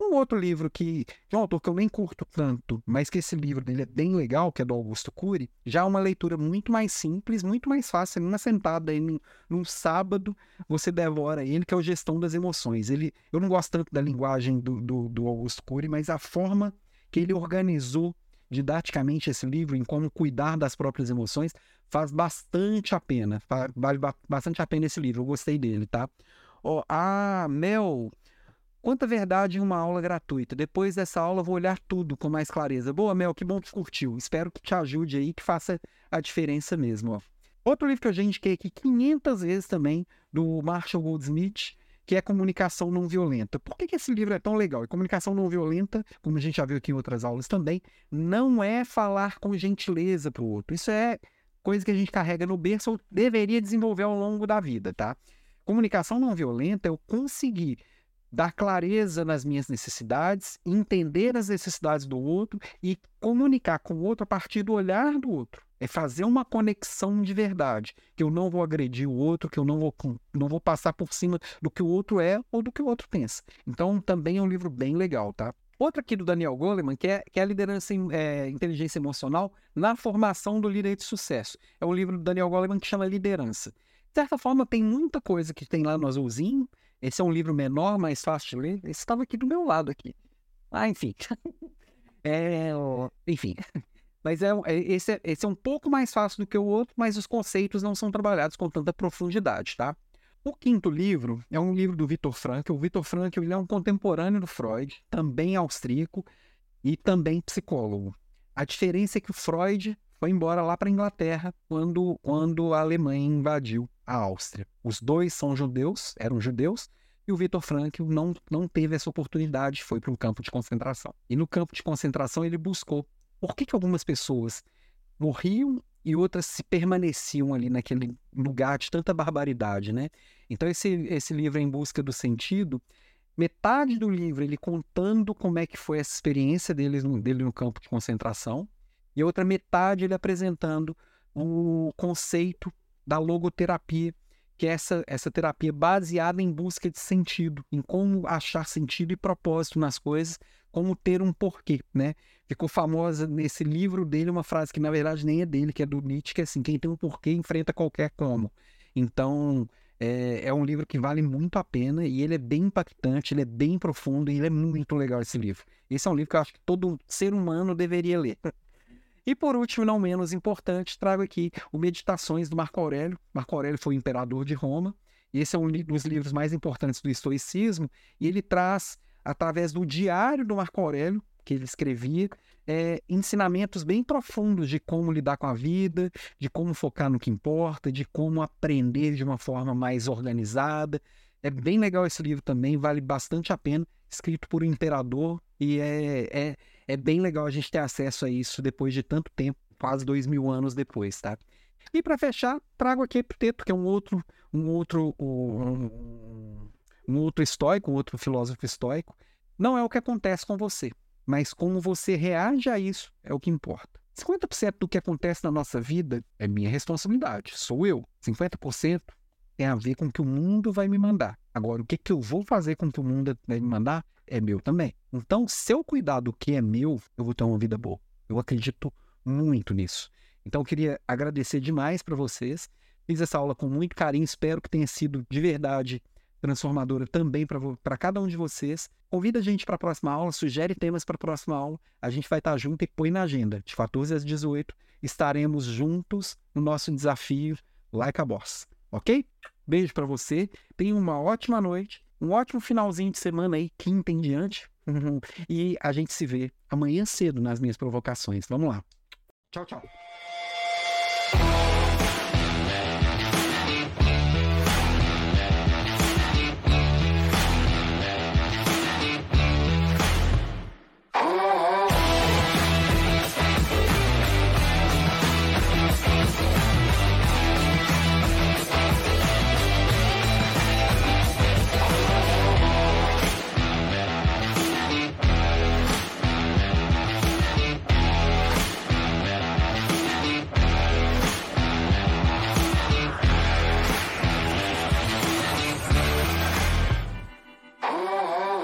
Speaker 1: Um outro livro que, de um autor que eu nem curto tanto, mas que esse livro dele é bem legal, que é do Augusto Cury, já é uma leitura muito mais simples, muito mais fácil. Numa sentada aí num, num, sábado, você devora ele, que é o Gestão das Emoções. Ele, eu não gosto tanto da linguagem do, do, do Augusto Cury, mas a forma que ele organizou didaticamente esse livro em como cuidar das próprias emoções faz bastante a pena. Vale bastante a pena esse livro. Eu gostei dele, tá? Oh, ah, Mel, quanta verdade em uma aula gratuita. Depois dessa aula, vou olhar tudo com mais clareza. Boa, Mel, que bom que curtiu. Espero que te ajude aí, que faça a diferença mesmo. Ó. Outro livro que eu já indiquei aqui 500 vezes também, do Marshall Goldsmith, que é comunicação não violenta. Por que, que esse livro é tão legal? E comunicação não violenta, como a gente já viu aqui em outras aulas também, não é falar com gentileza para o outro. Isso é coisa que a gente carrega no berço ou deveria desenvolver ao longo da vida, tá? Comunicação não violenta é eu conseguir dar clareza nas minhas necessidades, entender as necessidades do outro e comunicar com o outro a partir do olhar do outro. É fazer uma conexão de verdade, que eu não vou agredir o outro, que eu não vou, não vou passar por cima do que o outro é ou do que o outro pensa. Então, também é um livro bem legal, tá? Outro aqui do Daniel Goleman, que é, que é a liderança em é, inteligência emocional na formação do líder de sucesso. É um livro do Daniel Goleman que chama Liderança. De certa forma, tem muita coisa que tem lá no azulzinho. Esse é um livro menor, mais fácil de ler. Esse estava aqui do meu lado aqui. Ah, enfim. é, enfim. Mas é, é, esse, é, esse é um pouco mais fácil do que o outro, mas os conceitos não são trabalhados com tanta profundidade, tá? O quinto livro é um livro do Viktor Frankl. O Viktor Frankl ele é um contemporâneo do Freud, também austríaco e também psicólogo. A diferença é que o Freud foi embora lá para a Inglaterra quando, quando a Alemanha invadiu a Áustria. Os dois são judeus, eram judeus, e o Viktor Frankl não, não teve essa oportunidade, foi para um campo de concentração. E no campo de concentração ele buscou por que, que algumas pessoas morriam e outras se permaneciam ali naquele lugar de tanta barbaridade, né? Então esse, esse livro Em Busca do Sentido, metade do livro ele contando como é que foi essa experiência dele, dele no campo de concentração, e a outra metade ele apresentando o conceito da logoterapia, que é essa, essa terapia baseada em busca de sentido, em como achar sentido e propósito nas coisas, como ter um porquê, né? Ficou famosa nesse livro dele uma frase que na verdade nem é dele, que é do Nietzsche, que é assim, quem tem um porquê enfrenta qualquer como. Então, é, é, um livro que vale muito a pena e ele é bem impactante, ele é bem profundo e ele é muito legal esse livro. Esse é um livro que eu acho que todo ser humano deveria ler. E por último, não menos importante, trago aqui o Meditações do Marco Aurélio. Marco Aurélio foi imperador de Roma. Esse é um dos livros mais importantes do estoicismo e ele traz através do diário do Marco Aurélio, que ele escrevia, é, ensinamentos bem profundos de como lidar com a vida, de como focar no que importa, de como aprender de uma forma mais organizada. É bem legal esse livro também, vale bastante a pena, escrito por um imperador, e é, é, é bem legal a gente ter acesso a isso depois de tanto tempo, quase dois mil anos depois, tá? E para fechar, trago aqui Epiteto, que é um outro, um outro, um, um outro estoico, um outro filósofo estoico, não é o que acontece com você, mas como você reage a isso é o que importa. 50% do que acontece na nossa vida é minha responsabilidade, sou eu. 50% tem a ver com o que o mundo vai me mandar. Agora, o que, que eu vou fazer com o que o mundo vai me mandar é meu também. Então, se eu cuidar do que é meu, eu vou ter uma vida boa. Eu acredito muito nisso. Então, eu queria agradecer demais para vocês. Fiz essa aula com muito carinho, espero que tenha sido de verdade transformadora também para cada um de vocês. Convida a gente para a próxima aula, sugere temas para a próxima aula. A gente vai estar tá junto e põe na agenda. De 14 às 18, estaremos juntos no nosso desafio Like a Boss. Ok? Beijo para você. Tenha uma ótima noite, um ótimo finalzinho de semana aí, quinta em diante. e a gente se vê amanhã cedo nas minhas provocações. Vamos lá. Tchau, tchau. Oh.